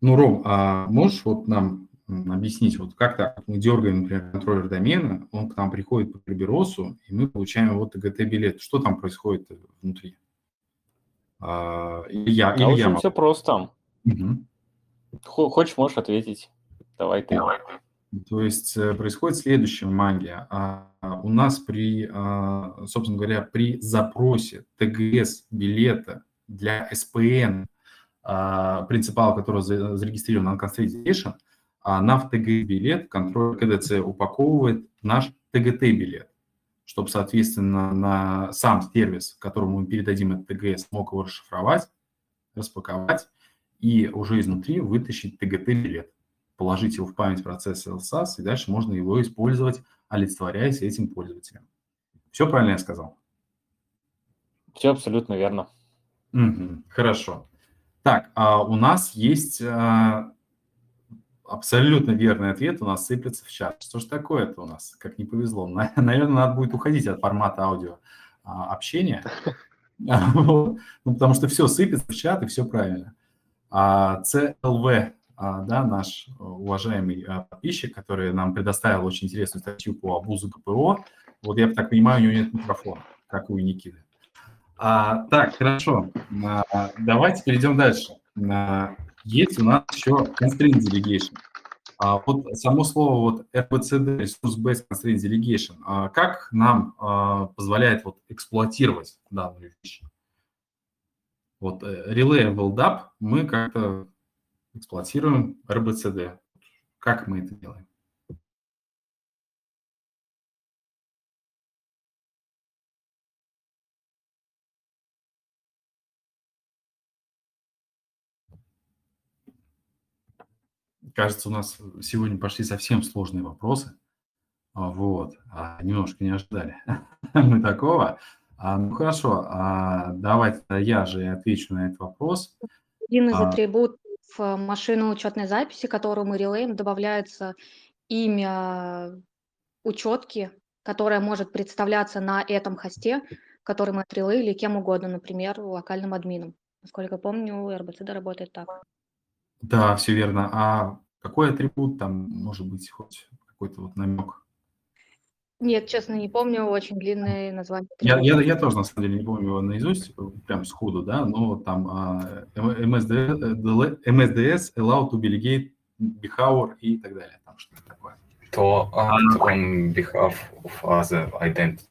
Ну, Ром, а можешь вот нам объяснить, вот как так, мы дергаем, например, контроллер домена, он к нам приходит по Kerberos, и мы получаем вот ТГТ-билет. Что там происходит внутри? А, или я, а или очень я все просто. Угу. Хочешь, можешь ответить. Давай ты. Давай. То есть э, происходит следующее магия. А, у нас при, а, собственно говоря, при запросе ТГС билета для СПН, а, принципала, который зарегистрирован на Constellation, на в ТГ билет контроль КДЦ упаковывает наш ТГТ-билет, чтобы, соответственно, на сам сервис, которому мы передадим этот ТГС, мог его расшифровать, распаковать и уже изнутри вытащить ТГТ-билет положить его в память процесса LSAS, и дальше можно его использовать, олицетворяясь этим пользователем. Все правильно я сказал? Все абсолютно верно. Угу, хорошо. Так, а у нас есть а, абсолютно верный ответ, у нас сыплется в чат. Что ж такое-то у нас, как не повезло? Наверное, надо будет уходить от формата аудио а, общения, ну, потому что все сыпется в чат, и все правильно. CLV а, да, наш э, уважаемый а, подписчик, который нам предоставил очень интересную статью по абузу КПО. Вот я так понимаю, у него нет микрофона, как у Никиты. А, так, хорошо. А, давайте перейдем дальше. Есть у нас еще constraint delegation. А, вот само слово вот RBCD, Resource-Based Constraint Delegation, а, как нам а, позволяет вот эксплуатировать данную вещь? Вот э, Reliable DAP мы как-то эксплуатируем RBCD. Как мы это делаем? Кажется, у нас сегодня пошли совсем сложные вопросы. А, вот, а, немножко не ожидали мы такого. А, ну хорошо, давайте я же отвечу на этот вопрос. Один из атрибутов в машину учетной записи, которую мы релеем, добавляется имя учетки, которая может представляться на этом хосте, который мы отрелеили кем угодно, например, локальным админом. Насколько помню, RBCD работает так. Да, все верно. А какой атрибут там может быть хоть какой-то вот намек? Нет, честно, не помню, очень длинное название. Я, я, я тоже, на самом деле, не помню его наизусть, прям сходу, да, но там uh, MSDS, MSDS allowed to delegate behavior и так далее, там что-то такое. To act on behalf of other identity.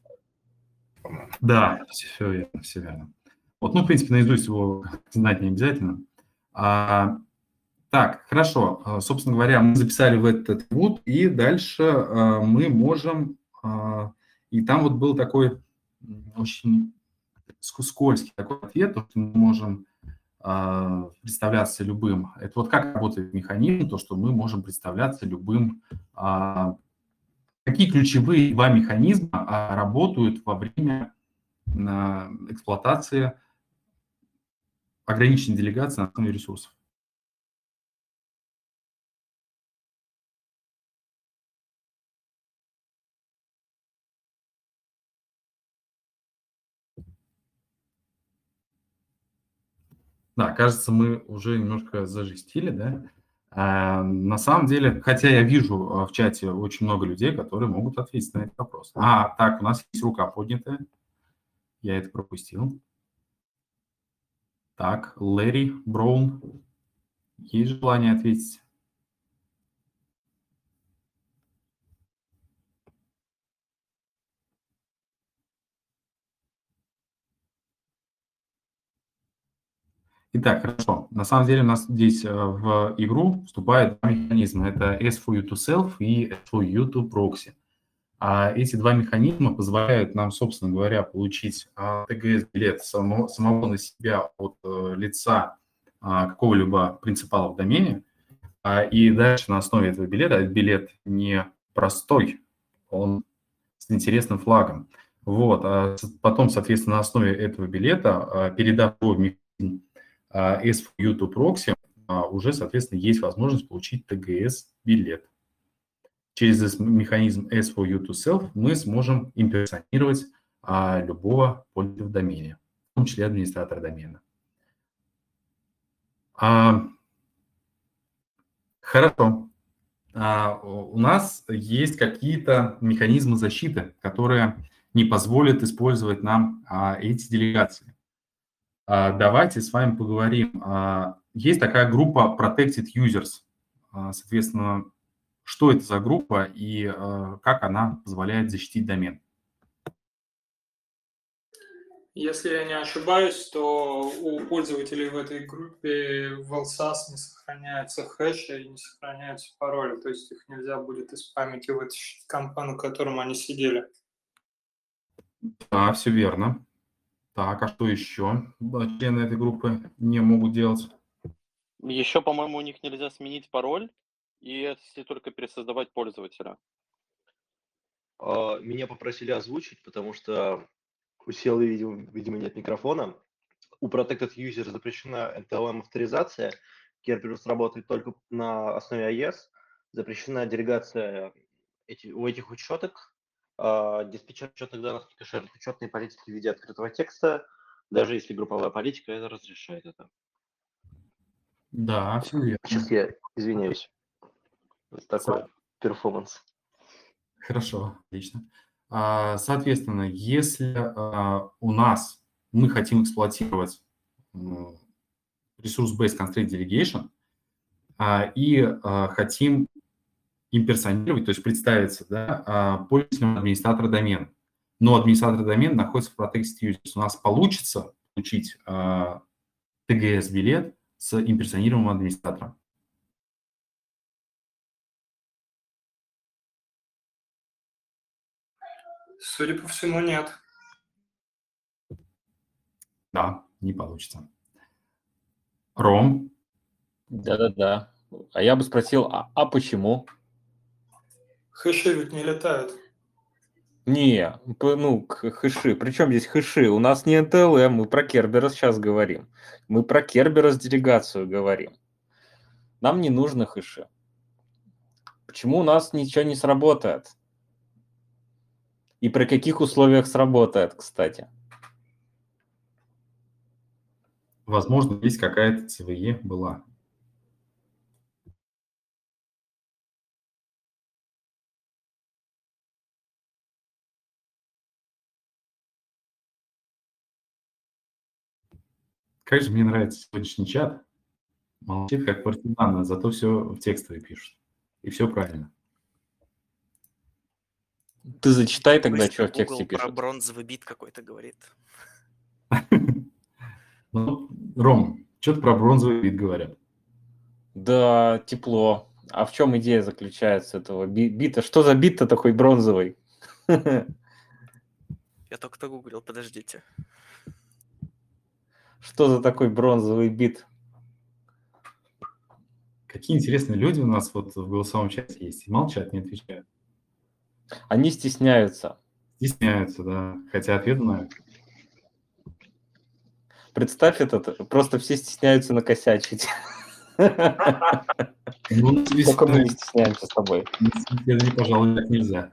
Да, все верно, все верно. Вот, ну, в принципе, наизусть его знать не обязательно. А, так, хорошо. Собственно говоря, мы записали в этот атрибут, и дальше а, мы можем а, и там вот был такой очень скользкий такой ответ, что мы можем а, представляться любым. Это вот как работает механизм, то, что мы можем представляться любым. А, какие ключевые два механизма работают во время эксплуатации ограниченной делегации на основе ресурсов? Да, кажется, мы уже немножко зажестили, да? А, на самом деле, хотя я вижу а, в чате очень много людей, которые могут ответить на этот вопрос. А, так, у нас есть рука поднятая. Я это пропустил. Так, Лэри Браун. Есть желание ответить? Итак, хорошо. На самом деле у нас здесь э, в игру вступают два механизма. Это S for you to self и S for you to proxy. А эти два механизма позволяют нам, собственно говоря, получить TGS-билет а, самого, самого на себя от э, лица а, какого-либо принципала в домене. А, и дальше на основе этого билета, этот билет не простой, он с интересным флагом. Вот. А потом, соответственно, на основе этого билета, передав его в механизм S for U to proxy уже, соответственно, есть возможность получить TGS-билет. Через механизм S for U to self мы сможем имперсонировать а, любого пользователя в домене, в том числе администратора домена. А, хорошо. а, у нас есть какие-то механизмы защиты, которые не позволят использовать нам а, эти делегации. А, давайте с вами поговорим. Есть такая группа Protected Users. Соответственно, что это за группа и как она позволяет защитить домен? Если я не ошибаюсь, то у пользователей в этой группе в LSAS не сохраняются хэши и не сохраняются пароли, то есть их нельзя будет из памяти вытащить компанию, в котором они сидели. Да, все верно. Так, а что еще члены этой группы не могут делать? Еще, по-моему, у них нельзя сменить пароль, и если только пересоздавать пользователя. А, меня попросили озвучить, потому что у Селы, видимо, видимо, нет микрофона. У Protected User запрещена NTLM авторизация. Kerberos работает только на основе AES. Запрещена делегация эти, у этих учеток. Uh, диспетчер учетных данных только шерит учетные политики в виде открытого текста, даже если групповая политика это разрешает это. Да, все верно. Сейчас я извиняюсь. Вот такой перформанс. Хорошо, отлично. А, соответственно, если а, у нас мы хотим эксплуатировать ресурс-based constraint delegation а, и хотим имперсонировать, то есть представиться да, пользователем администратора домена, но администратор домена находится в Protected Users, у нас получится получить TGS-билет с имперсонированным администратором. Судя по всему, нет. Да, не получится. Ром? Да-да-да. А я бы спросил, а, а почему? Хэши ведь не летают. Не, ну, хэши. Причем здесь хэши? У нас не NTLM, мы про Кербера сейчас говорим. Мы про Кербера с делегацию говорим. Нам не нужно хэши. Почему у нас ничего не сработает? И при каких условиях сработает, кстати? Возможно, здесь какая-то ЦВЕ была. Как же мне нравится сегодняшний чат. Молчит, как партизан, зато все в текстовые пишут. И все правильно. Ты зачитай тогда, что в тексте пишут. про бронзовый бит какой-то говорит. Ну, Ром, что-то про бронзовый бит говорят. Да, тепло. А в чем идея заключается этого бита? Что за бит-то такой бронзовый? Я только-то гуглил, подождите. Что за такой бронзовый бит? Какие интересные люди у нас вот в голосовом чате есть. молчат, не отвечают. Они стесняются. Стесняются, да. Хотя ответ знают. Представь этот, просто все стесняются накосячить. Ну, Только мы не стесняемся с тобой. Пожалуй, нельзя.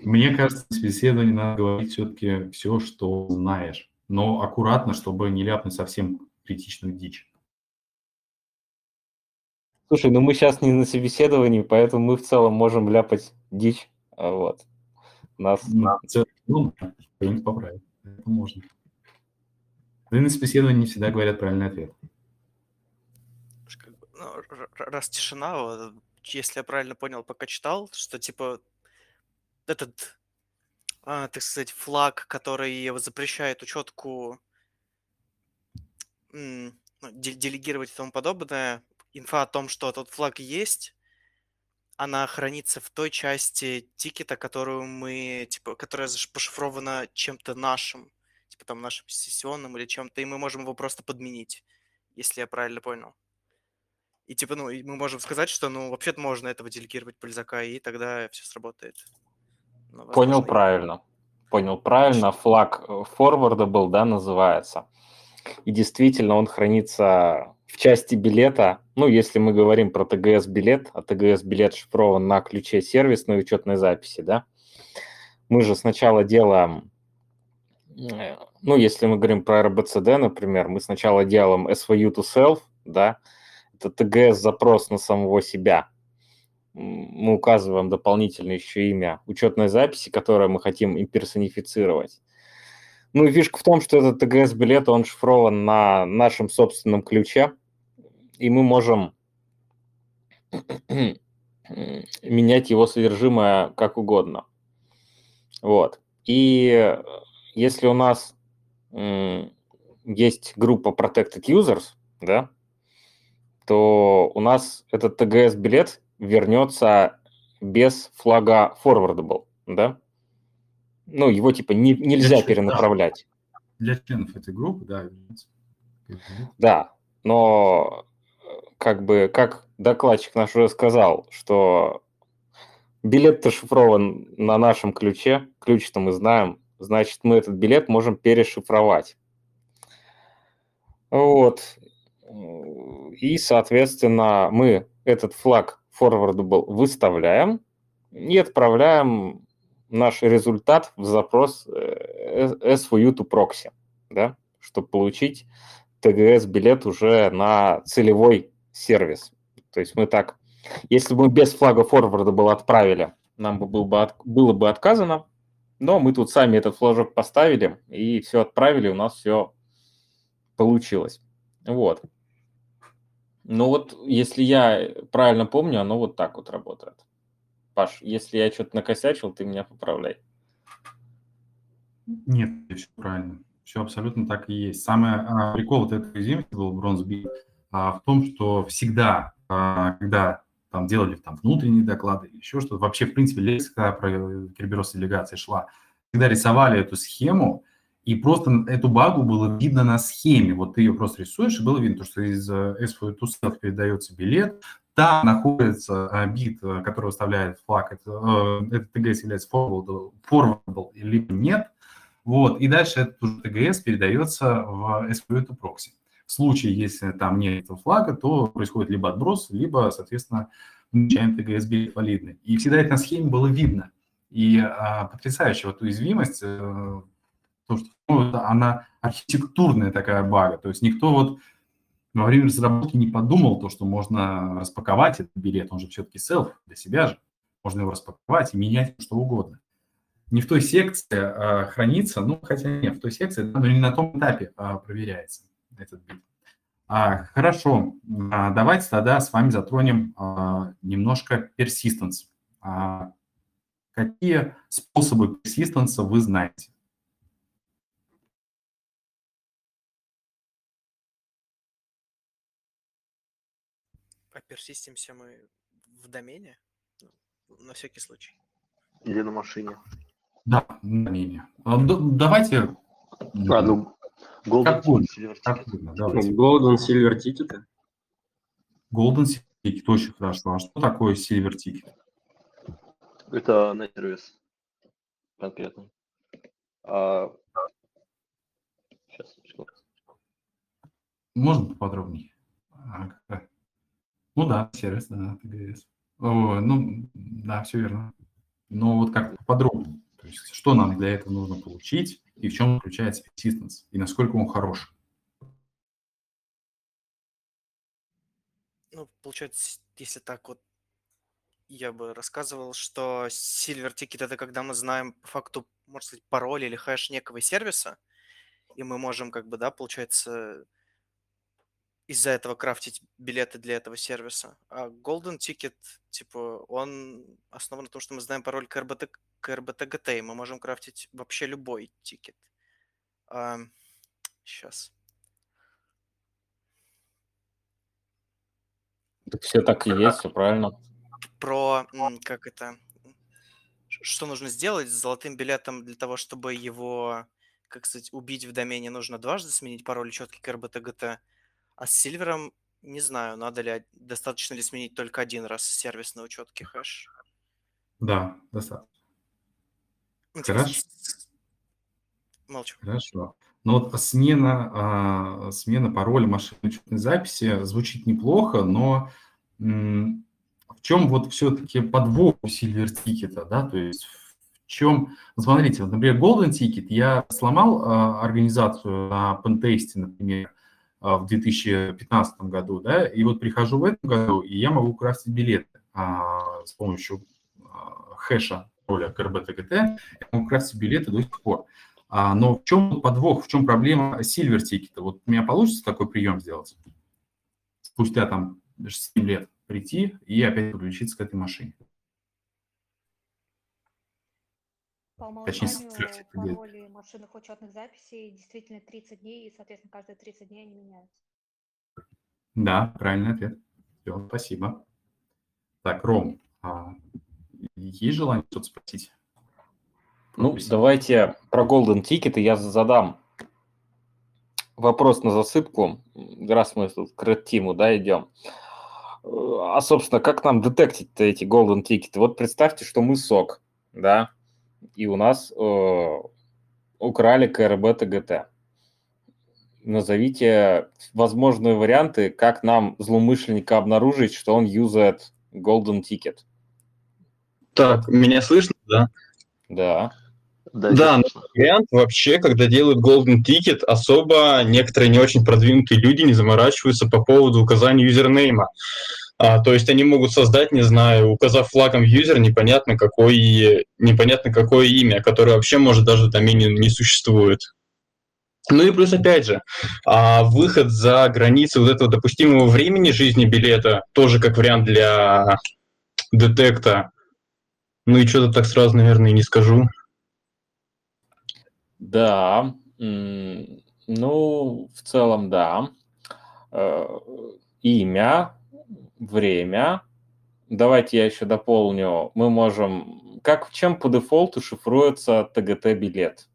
Мне кажется, в собеседовании надо говорить все-таки все, что знаешь, но аккуратно, чтобы не ляпнуть совсем критичную дичь. Слушай, ну мы сейчас не на собеседовании, поэтому мы в целом можем ляпать дичь. А вот. Нас... На ну, что-нибудь поправить. Это можно. Да и на собеседовании не всегда говорят правильный ответ. Ну, раз тишина, вот, если я правильно понял, пока читал, что типа этот, а, так сказать, флаг, который запрещает учетку ну, делегировать и тому подобное, инфа о том, что тот флаг есть, она хранится в той части тикета, которую мы, типа, которая пошифрована чем-то нашим, типа там нашим сессионным или чем-то, и мы можем его просто подменить, если я правильно понял. И типа, ну, мы можем сказать, что, ну, вообще-то можно этого делегировать пользака, и тогда все сработает. Ну, Понял правильно. Понял правильно. Флаг форварда был, да, называется. И действительно он хранится в части билета, ну, если мы говорим про ТГС-билет, а ТГС-билет шифрован на ключе сервисной учетной записи, да, мы же сначала делаем, э, ну, если мы говорим про РБЦД, например, мы сначала делаем SVU to self, да, это TGS-запрос на самого себя. Мы указываем дополнительно еще имя учетной записи, которое мы хотим имперсонифицировать. Ну и фишка в том, что этот TGS-билет, он шифрован на нашем собственном ключе, и мы можем менять его содержимое как угодно. Вот. И если у нас есть группа Protected Users, да, то у нас этот TGS-билет вернется без флага forwardable, да? Ну, его типа не, нельзя для перенаправлять. Для членов этой группы, да. Да, но как бы, как докладчик наш уже сказал, что билет-то шифрован на нашем ключе, ключ-то мы знаем, значит, мы этот билет можем перешифровать. Вот. И, соответственно, мы этот флаг forwardable выставляем и отправляем наш результат в запрос SVU to proxy, да, чтобы получить TGS-билет уже на целевой сервис. То есть мы так, если бы мы без флага форварда было отправили, нам бы было бы, от, было бы отказано, но мы тут сами этот флажок поставили и все отправили, у нас все получилось. Вот. Ну вот, если я правильно помню, оно вот так вот работает. Паш, если я что-то накосячил, ты меня поправляй. Нет, все правильно. Все абсолютно так и есть. Самый а, прикол вот этой уязвимости был бронзби а, в том, что всегда, а, когда там делали там внутренние доклады еще что-то, вообще, в принципе, лексика про Керберос делегации шла, всегда рисовали эту схему, и просто эту багу было видно на схеме. Вот ты ее просто рисуешь, и было видно, что из S2 to self передается билет, там находится а, бит, э, который выставляет флаг, это, э, этот TGS является forwardable, forwardable либо нет, вот, и дальше этот уже TGS передается в to proxy. В случае, если там нет этого флага, то происходит либо отброс, либо, соответственно, получаем TGS билет валидный. И всегда это на схеме было видно. И а, потрясающая вот уязвимость, то, что ну, она архитектурная такая бага. То есть никто вот во время разработки не подумал то, что можно распаковать этот билет. Он же все-таки селф для себя же. Можно его распаковать и менять что угодно. Не в той секции а, хранится, ну, хотя нет, в той секции, но не на том этапе а, проверяется этот бит. А, хорошо, а, давайте тогда с вами затронем а, немножко persistence. А, какие способы persistence вы знаете? Поперсистимся мы в домене, ну, на всякий случай. Или на машине. Да, на домене. А, давайте... А, ну, Golden Silver Ticket. Golden Silver Ticket. Golden Silver Ticket, очень хорошо. А что такое Silver Ticket? Это на сервис конкретно. А... Сейчас, Можно поподробнее? А, ну да, сервис, да, TGS. О, ну, да, все верно. Но вот как подробнее. То есть, что нам для этого нужно получить, и в чем заключается persistence, и насколько он хорош. Ну, получается, если так вот я бы рассказывал, что Silver Ticket это когда мы знаем по факту, можно сказать, пароль или хэш некого сервиса, и мы можем как бы, да, получается, из-за этого крафтить билеты для этого сервиса. А Golden Ticket, типа, он основан на том, что мы знаем пароль к, RBT, к RBTGT, и мы можем крафтить вообще любой тикет. А, сейчас. Все так и есть, все правильно. Про, как это, что нужно сделать с золотым билетом для того, чтобы его, как сказать, убить в домене, нужно дважды сменить пароль четкий к RBTGT. А с Сильвером не знаю, надо ли, достаточно ли сменить только один раз сервисный учетки хэш. Да, достаточно. Хорошо. Молчу. Хорошо. Но вот смена, а, смена пароля машины учетной записи звучит неплохо, но в чем вот все-таки подвох у Silver Ticket, да, то есть в чем, смотрите, вот, например, Golden Ticket, я сломал а, организацию на пентесте, например, в 2015 году, да, и вот прихожу в этом году, и я могу крафтить билеты с помощью хэша роля КРБ-ТГТ, я могу крафтить билеты до сих пор. Но в чем подвох, в чем проблема Silver Ticket? Вот у меня получится такой прием сделать? Спустя там 7 лет прийти и опять подключиться к этой машине. По умолчанию пароли машинных учетных записей действительно 30 дней, и, соответственно, каждые 30 дней они меняются. Да, правильный ответ. Все, спасибо. Так, Ром, а есть желание что-то спросить? Ну, давайте про Golden Ticket я задам вопрос на засыпку, раз мы тут к Red Team, да, идем. А, собственно, как нам детектить эти Golden Ticket? Вот представьте, что мы СОК, да, и у нас э, украли КРБ ТГТ. Назовите возможные варианты, как нам злоумышленника обнаружить, что он юзает Golden Ticket. Так, меня слышно, да? Да. Да, да но вариант вообще, когда делают Golden Ticket, особо некоторые не очень продвинутые люди не заморачиваются по поводу указания юзернейма. А, то есть они могут создать, не знаю, указав флагом юзер, непонятно какой, непонятно какое имя, которое вообще может даже в домене не существует. Ну и плюс, опять же, а, выход за границы вот этого допустимого времени жизни билета, тоже как вариант для детекта. Ну и что-то так сразу, наверное, не скажу. Да, ну, в целом, да. Э, имя, время. Давайте я еще дополню. Мы можем... Как, чем по дефолту шифруется ТГТ-билет?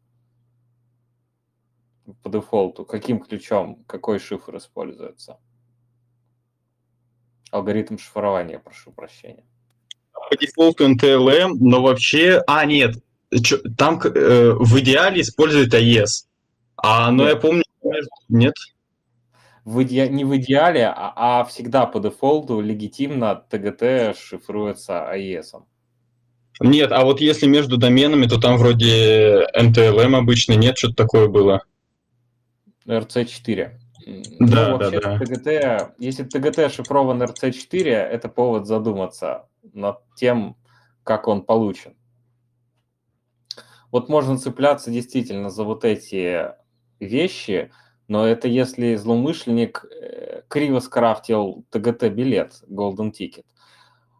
По дефолту. Каким ключом? Какой шифр используется? Алгоритм шифрования, прошу прощения. По дефолту NTLM, но вообще... А, нет, там э, в идеале используют AES. А, но нет. я помню... Нет? В иде... не в идеале, а, а всегда по дефолту легитимно ТГТ шифруется AES. Нет, а вот если между доменами, то там вроде NTLM обычно нет, что-то такое было. RC4. Да, ну, вообще, да, да. ТГТ, если ТГТ шифрован RC4, это повод задуматься над тем, как он получен. Вот можно цепляться действительно за вот эти вещи – но это если злоумышленник э, криво скрафтил ТГТ-билет, Golden Ticket.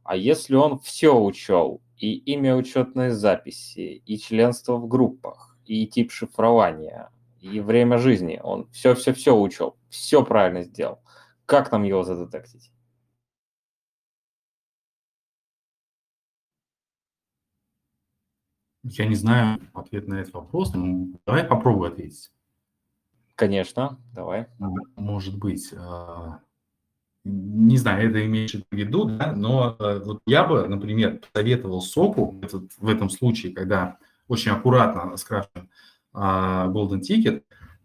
А если он все учел, и имя учетной записи, и членство в группах, и тип шифрования, и время жизни, он все-все-все учел, все правильно сделал. Как нам его задетектить? Я не знаю ответ на этот вопрос, но давай попробую ответить. Конечно, давай. Может быть. А, не знаю, это имеешь в виду, да, но э, вот я бы, например, советовал СОКу в этом случае, когда очень аккуратно скрафчен а, Golden Ticket,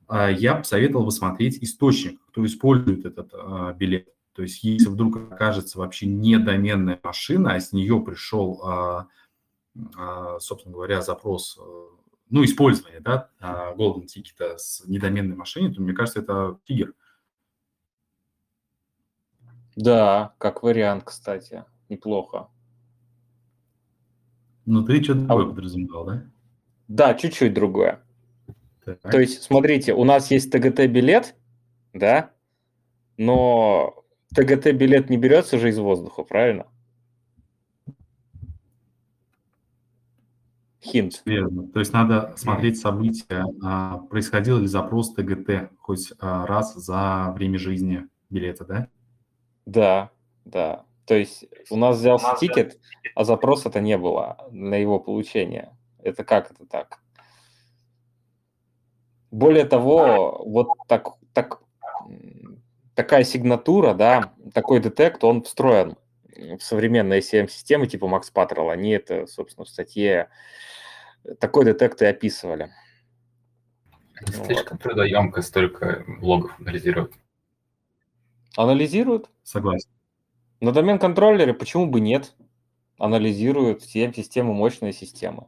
а, я бы советовал бы смотреть источник, кто использует этот билет. То есть если вдруг окажется вообще не доменная машина, а с нее пришел, собственно говоря, запрос э, ну, использование, да, Golden Ticket с недоменной машиной, то мне кажется, это триггер. Да, как вариант, кстати, неплохо. Ну, ты что-то другое а... подразумевал, да? Да, чуть-чуть другое. Так. То есть, смотрите, у нас есть ТГТ-билет, да, но ТГТ-билет не берется же из воздуха, правильно? Хинт. Верно. То есть надо смотреть события, а, происходил ли запрос ТГТ хоть а, раз за время жизни билета, да? Да, да. То есть у нас взялся тикет, а запроса-то не было на его получение. Это как это так? Более того, вот так, так, такая сигнатура, да, такой детект, он встроен современные ACM-системы типа Max Patrol. Они это, собственно, в статье такой детект и описывали. Это слишком вот. трудоемко столько логов анализировать. Анализируют? Согласен. На домен-контроллере почему бы нет? Анализируют всем системы, мощные системы.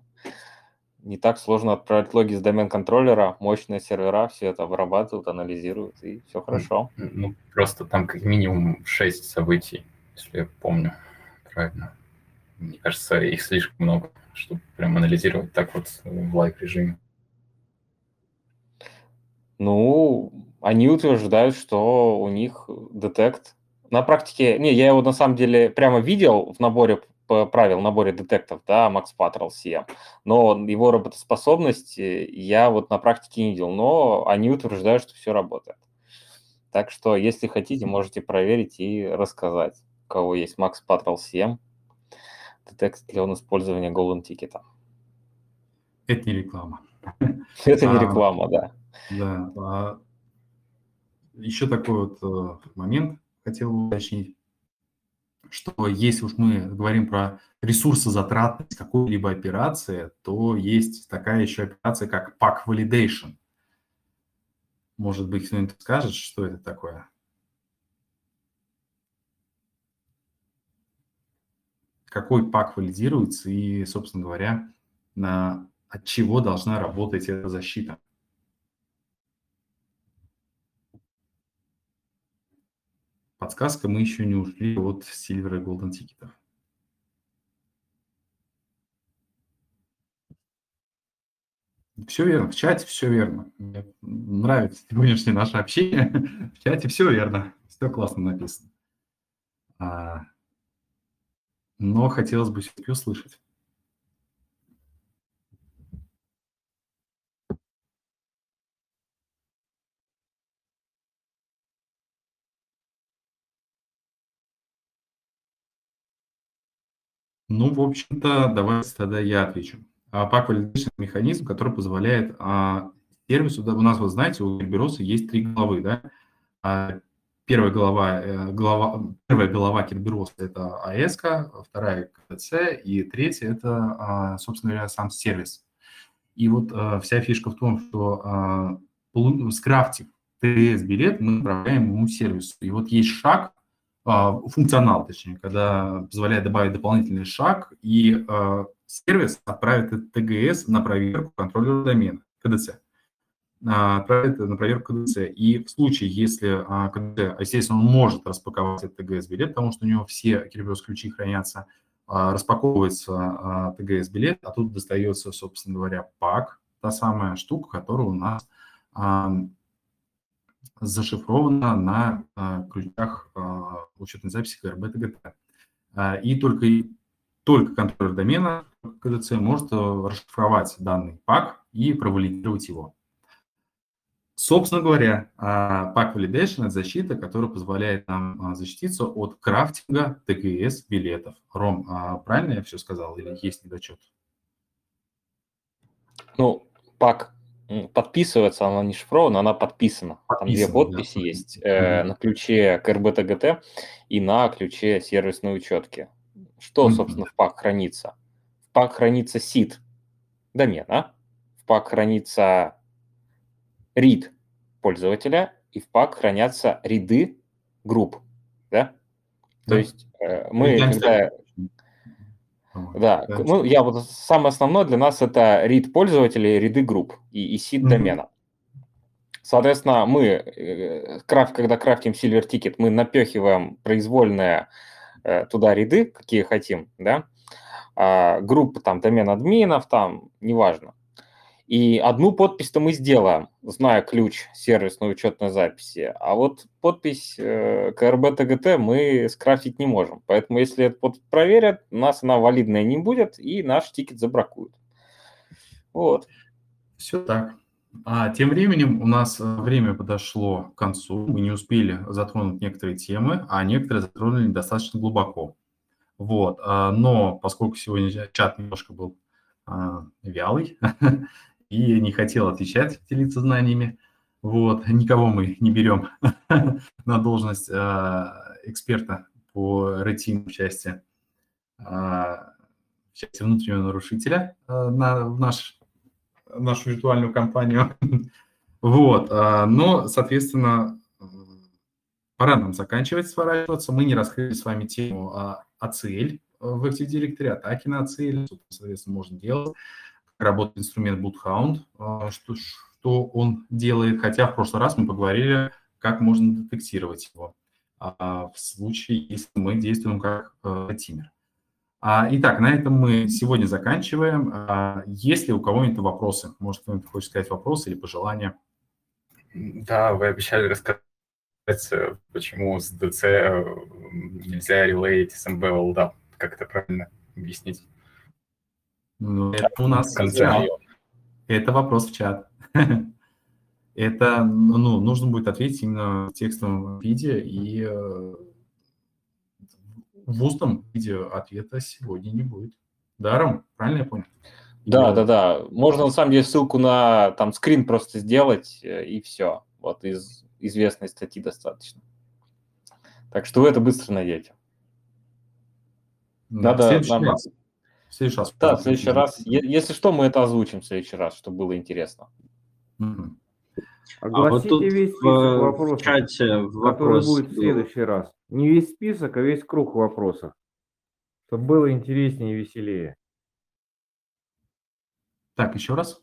не так сложно отправить логи с домен-контроллера, мощные сервера все это обрабатывают, анализируют, и все хорошо. Ну, просто там как минимум 6 событий, если я помню правильно. Мне кажется, их слишком много, чтобы прям анализировать так вот в лайк-режиме. Ну, они утверждают, что у них детект на практике, не, я его на самом деле прямо видел в наборе правил, наборе детектов, да, Max Patrol CM, но его работоспособность я вот на практике не видел, но они утверждают, что все работает. Так что, если хотите, можете проверить и рассказать, кого есть Max Patrol CM, детект для использования Golden Ticket. Это не реклама. Это не а, реклама, да. Да. А еще такой вот э, момент хотел уточнить, что если уж мы говорим про ресурсозатратность какой-либо операции, то есть такая еще операция, как pack validation. Может быть, кто-нибудь скажет, что это такое? Какой пак валидируется и, собственно говоря, на, от чего должна работать эта защита? Подсказка, мы еще не ушли от Silver и Golden тикетов. Все верно, в чате все верно. Мне нравится сегодняшнее наше общение. В чате все верно, все классно написано. А, но хотелось бы все-таки услышать. Ну, в общем-то, давайте тогда я отвечу. А Pack Validation – механизм, который позволяет а, сервису, да, у нас, вот знаете, у Kerberos есть три головы, да? Первая голова, э, голова, первая голова Kerberos – это AES, вторая – КТЦ, и третья – это, а, собственно говоря, сам сервис. И вот а, вся фишка в том, что а, скрафтив ТС-билет мы направляем ему сервису. И вот есть шаг, а, функционал, точнее, когда позволяет добавить дополнительный шаг, и э, сервис отправит этот ТГС на проверку контроллера домена, КДЦ. А, отправит на проверку КДЦ. И в случае, если а, КДЦ, естественно, он может распаковать этот ТГС-билет, потому что у него все Kerberos-ключи хранятся, распаковывается ТГС-билет, а тут достается, собственно говоря, пак, та самая штука, которая у нас зашифровано на а, ключах а, учетной записи КРБ ТГТ. А, и только, только контроллер домена КДЦ может расшифровать данный пак и провалидировать его. Собственно говоря, пак Validation – это защита, которая позволяет нам защититься от крафтинга ТГС билетов. Ром, правильно я все сказал или есть недочет? Ну, пак подписывается, она не шифрована, она подписана. Там две подписи да. есть э, на ключе КРБ и на ключе сервисной учетки. Что, mm-hmm. собственно, в пак хранится? В пак хранится сид домена, в пак хранится read пользователя, и в пак хранятся риды групп. Да? То есть э, мы, когда да, ну я вот самое основное для нас это read пользователей, ряды групп и, и seed mm-hmm. домена. Соответственно, мы, э, крафт, когда крафтим Silver Ticket, мы напехиваем произвольные э, туда ряды, какие хотим, да, а, группы там домен админов, там, неважно. И одну подпись-то мы сделаем, зная ключ сервисной учетной записи, а вот подпись э, КРБ ТГТ мы скрафтить не можем. Поэтому если этот подпись проверят, у нас она валидная не будет, и наш тикет забракуют. Вот. Все так. А тем временем у нас э, время подошло к концу. Мы не успели затронуть некоторые темы, а некоторые затронули достаточно глубоко. Вот. А, но поскольку сегодня чат немножко был а, вялый, и не хотел отвечать, делиться знаниями. Вот, никого мы не берем на должность а, эксперта по ретим в части, а, в части внутреннего нарушителя а, на, в наш, нашу виртуальную компанию. вот, а, но, соответственно, пора нам заканчивать, сворачиваться. Мы не раскрыли с вами тему а, ACL в Active Directory, атаки на ACL, соответственно, можно делать работает инструмент Boothound, что, что он делает, хотя в прошлый раз мы поговорили, как можно детектировать его в случае, если мы действуем как тиммер. Итак, на этом мы сегодня заканчиваем. Есть ли у кого-нибудь вопросы? Может, кто-нибудь хочет сказать вопросы или пожелания? Да, вы обещали рассказать, э, почему с DC э, нельзя релеить SMB олда. Как это правильно объяснить? Ну, это у нас чат. Это вопрос в чат. Это, ну, нужно будет ответить именно в текстовом виде, и э, в устном виде ответа сегодня не будет. Даром, правильно я понял? Да, да, да. Можно на самом деле ссылку на там скрин просто сделать э, и все. Вот из известной статьи достаточно. Так что вы это быстро найдете. Надо, следующий нам... раз. В следующий раз. Да, в следующий раз. Если что, мы это озвучим в следующий раз, чтобы было интересно. Огласите а вот тут весь список в, вопросов, в чате который вопрос будет в следующий раз. Не весь список, а весь круг вопросов. Чтобы было интереснее и веселее. Так, еще раз.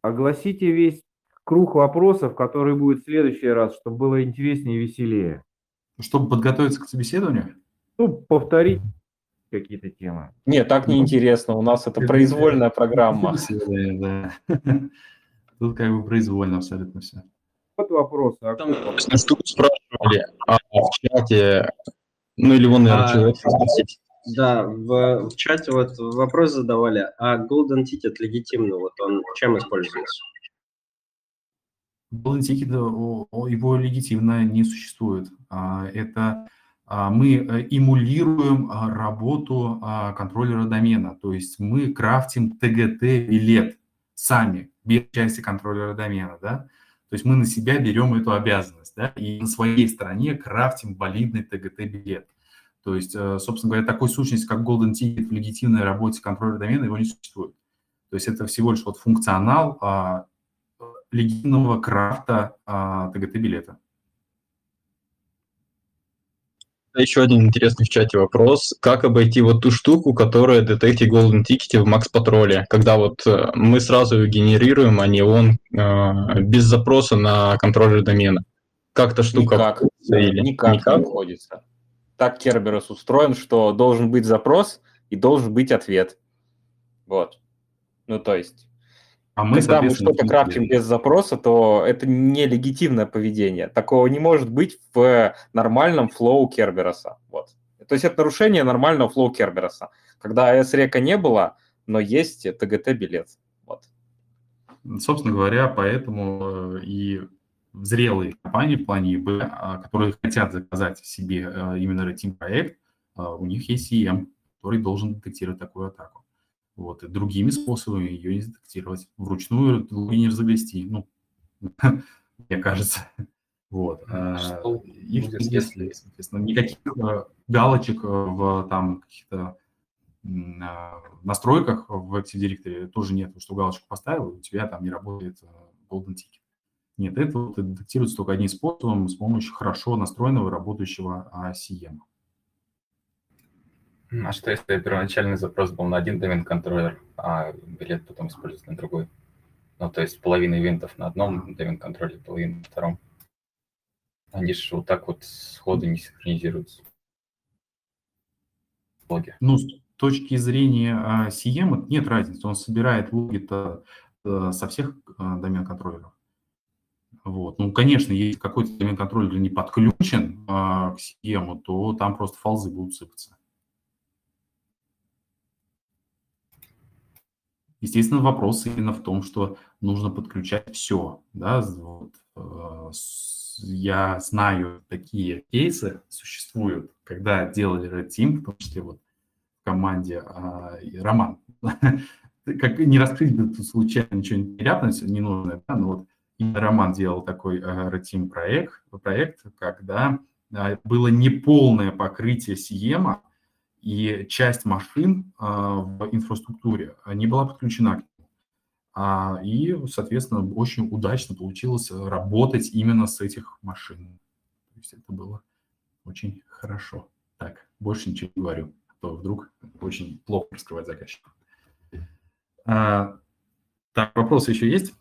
Огласите весь круг вопросов, который будет в следующий раз, чтобы было интереснее и веселее. Чтобы подготовиться к собеседованию? Ну, повторить какие-то темы. Нет, так неинтересно. У нас это произвольная программа. Да. Тут как бы произвольно абсолютно все. Вот вопрос. А Там, спрашивали а, в чате, ну или вон, наверное, А, человек спросить. Да, в, в чате вот вопрос задавали, а Golden Ticket легитимно, вот он чем используется? Golden Ticket, его легитимно не существует. А, Это мы э, эмулируем а, работу а, контроллера домена, то есть мы крафтим TGT-билет сами, без части контроллера домена, да? То есть мы на себя берем эту обязанность, да, и на своей стороне крафтим валидный TGT-билет. То есть, э, собственно говоря, такой сущности, как Golden Ticket в легитимной работе контроллера домена, его не существует. То есть это всего лишь вот функционал а, легитимного крафта а, TGT-билета. Еще один интересный в чате вопрос. Как обойти вот ту штуку, которая детектит Golden Ticket в Max Patrol, когда вот э, мы сразу ее генерируем, а не он э, без запроса на контроллер домена? Как эта штука Никак. или Никак, не обходится. Так Керберос устроен, что должен быть запрос и должен быть ответ. Вот. Ну, то есть, А мы, когда мы что-то крафтим без запроса, то это не легитимное поведение. Такого не может быть в нормальном флоу Кербероса. Вот. То есть это нарушение нормального флоу Кербероса. Когда S-река не было, но есть TGT-билет. Вот. Собственно говоря, поэтому э, и зрелые компании в плане ИБ, а, которые хотят заказать себе э, именно Red проект, а, у них есть CM, который должен детектировать такую атаку. Вот, и другими способами ее не детектировать. Вручную не разогрести, ну, мне кажется. Вот. а, Что Их будет, если- соответственно, никаких э, галочек э, в там каких-то а, настройках в Active Directory тоже нет, что галочку поставил, у тебя там не работает Golden Ticket. Нет, это вот детектируется только одним способом, с помощью хорошо настроенного работающего а, CM. А что если первоначальный запрос был на один домен-контроллер, а билет потом используется на другой? Ну, то есть половина ивентов на одном домен-контроллере, половина на втором. Они же вот так вот сходу не синхронизируются. Логи. Ну, с точки зрения а, CM нет разницы, он собирает логи-то э, со всех а, домен-контроллеров. Вот. Ну, конечно, если какой-то домен-контроллер не подключен а, к CM, то там просто фолзы будут сыпаться. Естественно, вопрос именно в том, что нужно подключать все. Да? Вот, с- я знаю такие кейсы существуют, когда делали Red Team, в том числе вот в команде а, Роман. Как не раскрыть бы тут случайно ничего не ляпнуть, не нужно, да? но вот именно Роман делал такой э, Red Team проект, проект, когда а, было неполное покрытие Сиема, и часть машин а, в инфраструктуре не была подключена к нему. А, И, соответственно, очень удачно получилось работать именно с этих машин. То есть это было очень хорошо. Так, больше ничего не говорю, а то вдруг очень плохо раскрывать заказчику. А, так, вопросы еще есть?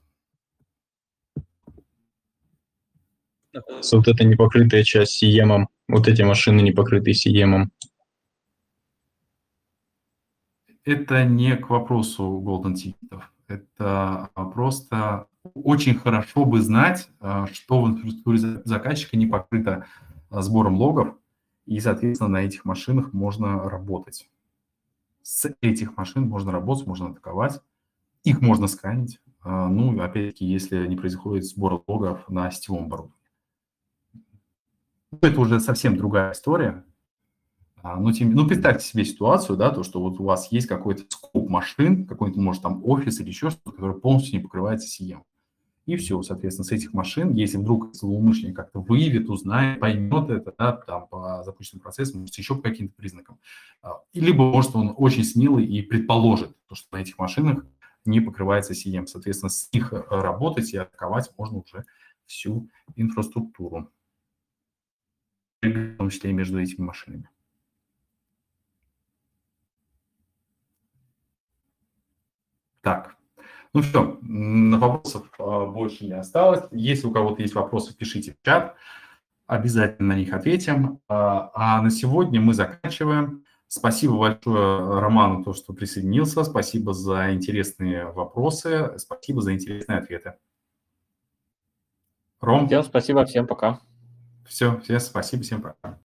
Вот эта непокрытая часть сиемом, вот эти машины не покрытые сиемом. Это не к вопросу Golden Ticket. Это просто очень хорошо бы знать, а, что в инфраструктуре заказчика не покрыто а, сбором логов, и, соответственно, на этих машинах можно работать. С этих машин можно работать, можно атаковать, их можно сканить. А, ну, опять-таки, если не происходит сбор логов на сетевом оборудовании. Это уже совсем другая история. Ну, тем, ну, представьте себе ситуацию, да, то, что вот у вас есть какой-то скоп машин, какой-то, может, там офис или еще что-то, который полностью не покрывается CM. И все, соответственно, с этих машин, если вдруг злоумышленник как-то выявит, узнает, поймет это, да, там, по запущенным процессам, может, еще по каким-то признакам. А, либо, может, он очень смелый и предположит, то, что на этих машинах не покрывается CM. Соответственно, с них э, работать и атаковать можно уже всю инфраструктуру, в том числе и между этими машинами. Так, ну все, вопросов а, больше не осталось. Если у кого-то есть вопросы, пишите в чат. Обязательно на них ответим. А, а на сегодня мы заканчиваем. Спасибо большое Роману, то, что присоединился. Спасибо за интересные вопросы. Спасибо за интересные ответы. Ром? Всем спасибо, всем пока. Все, всем спасибо, всем пока.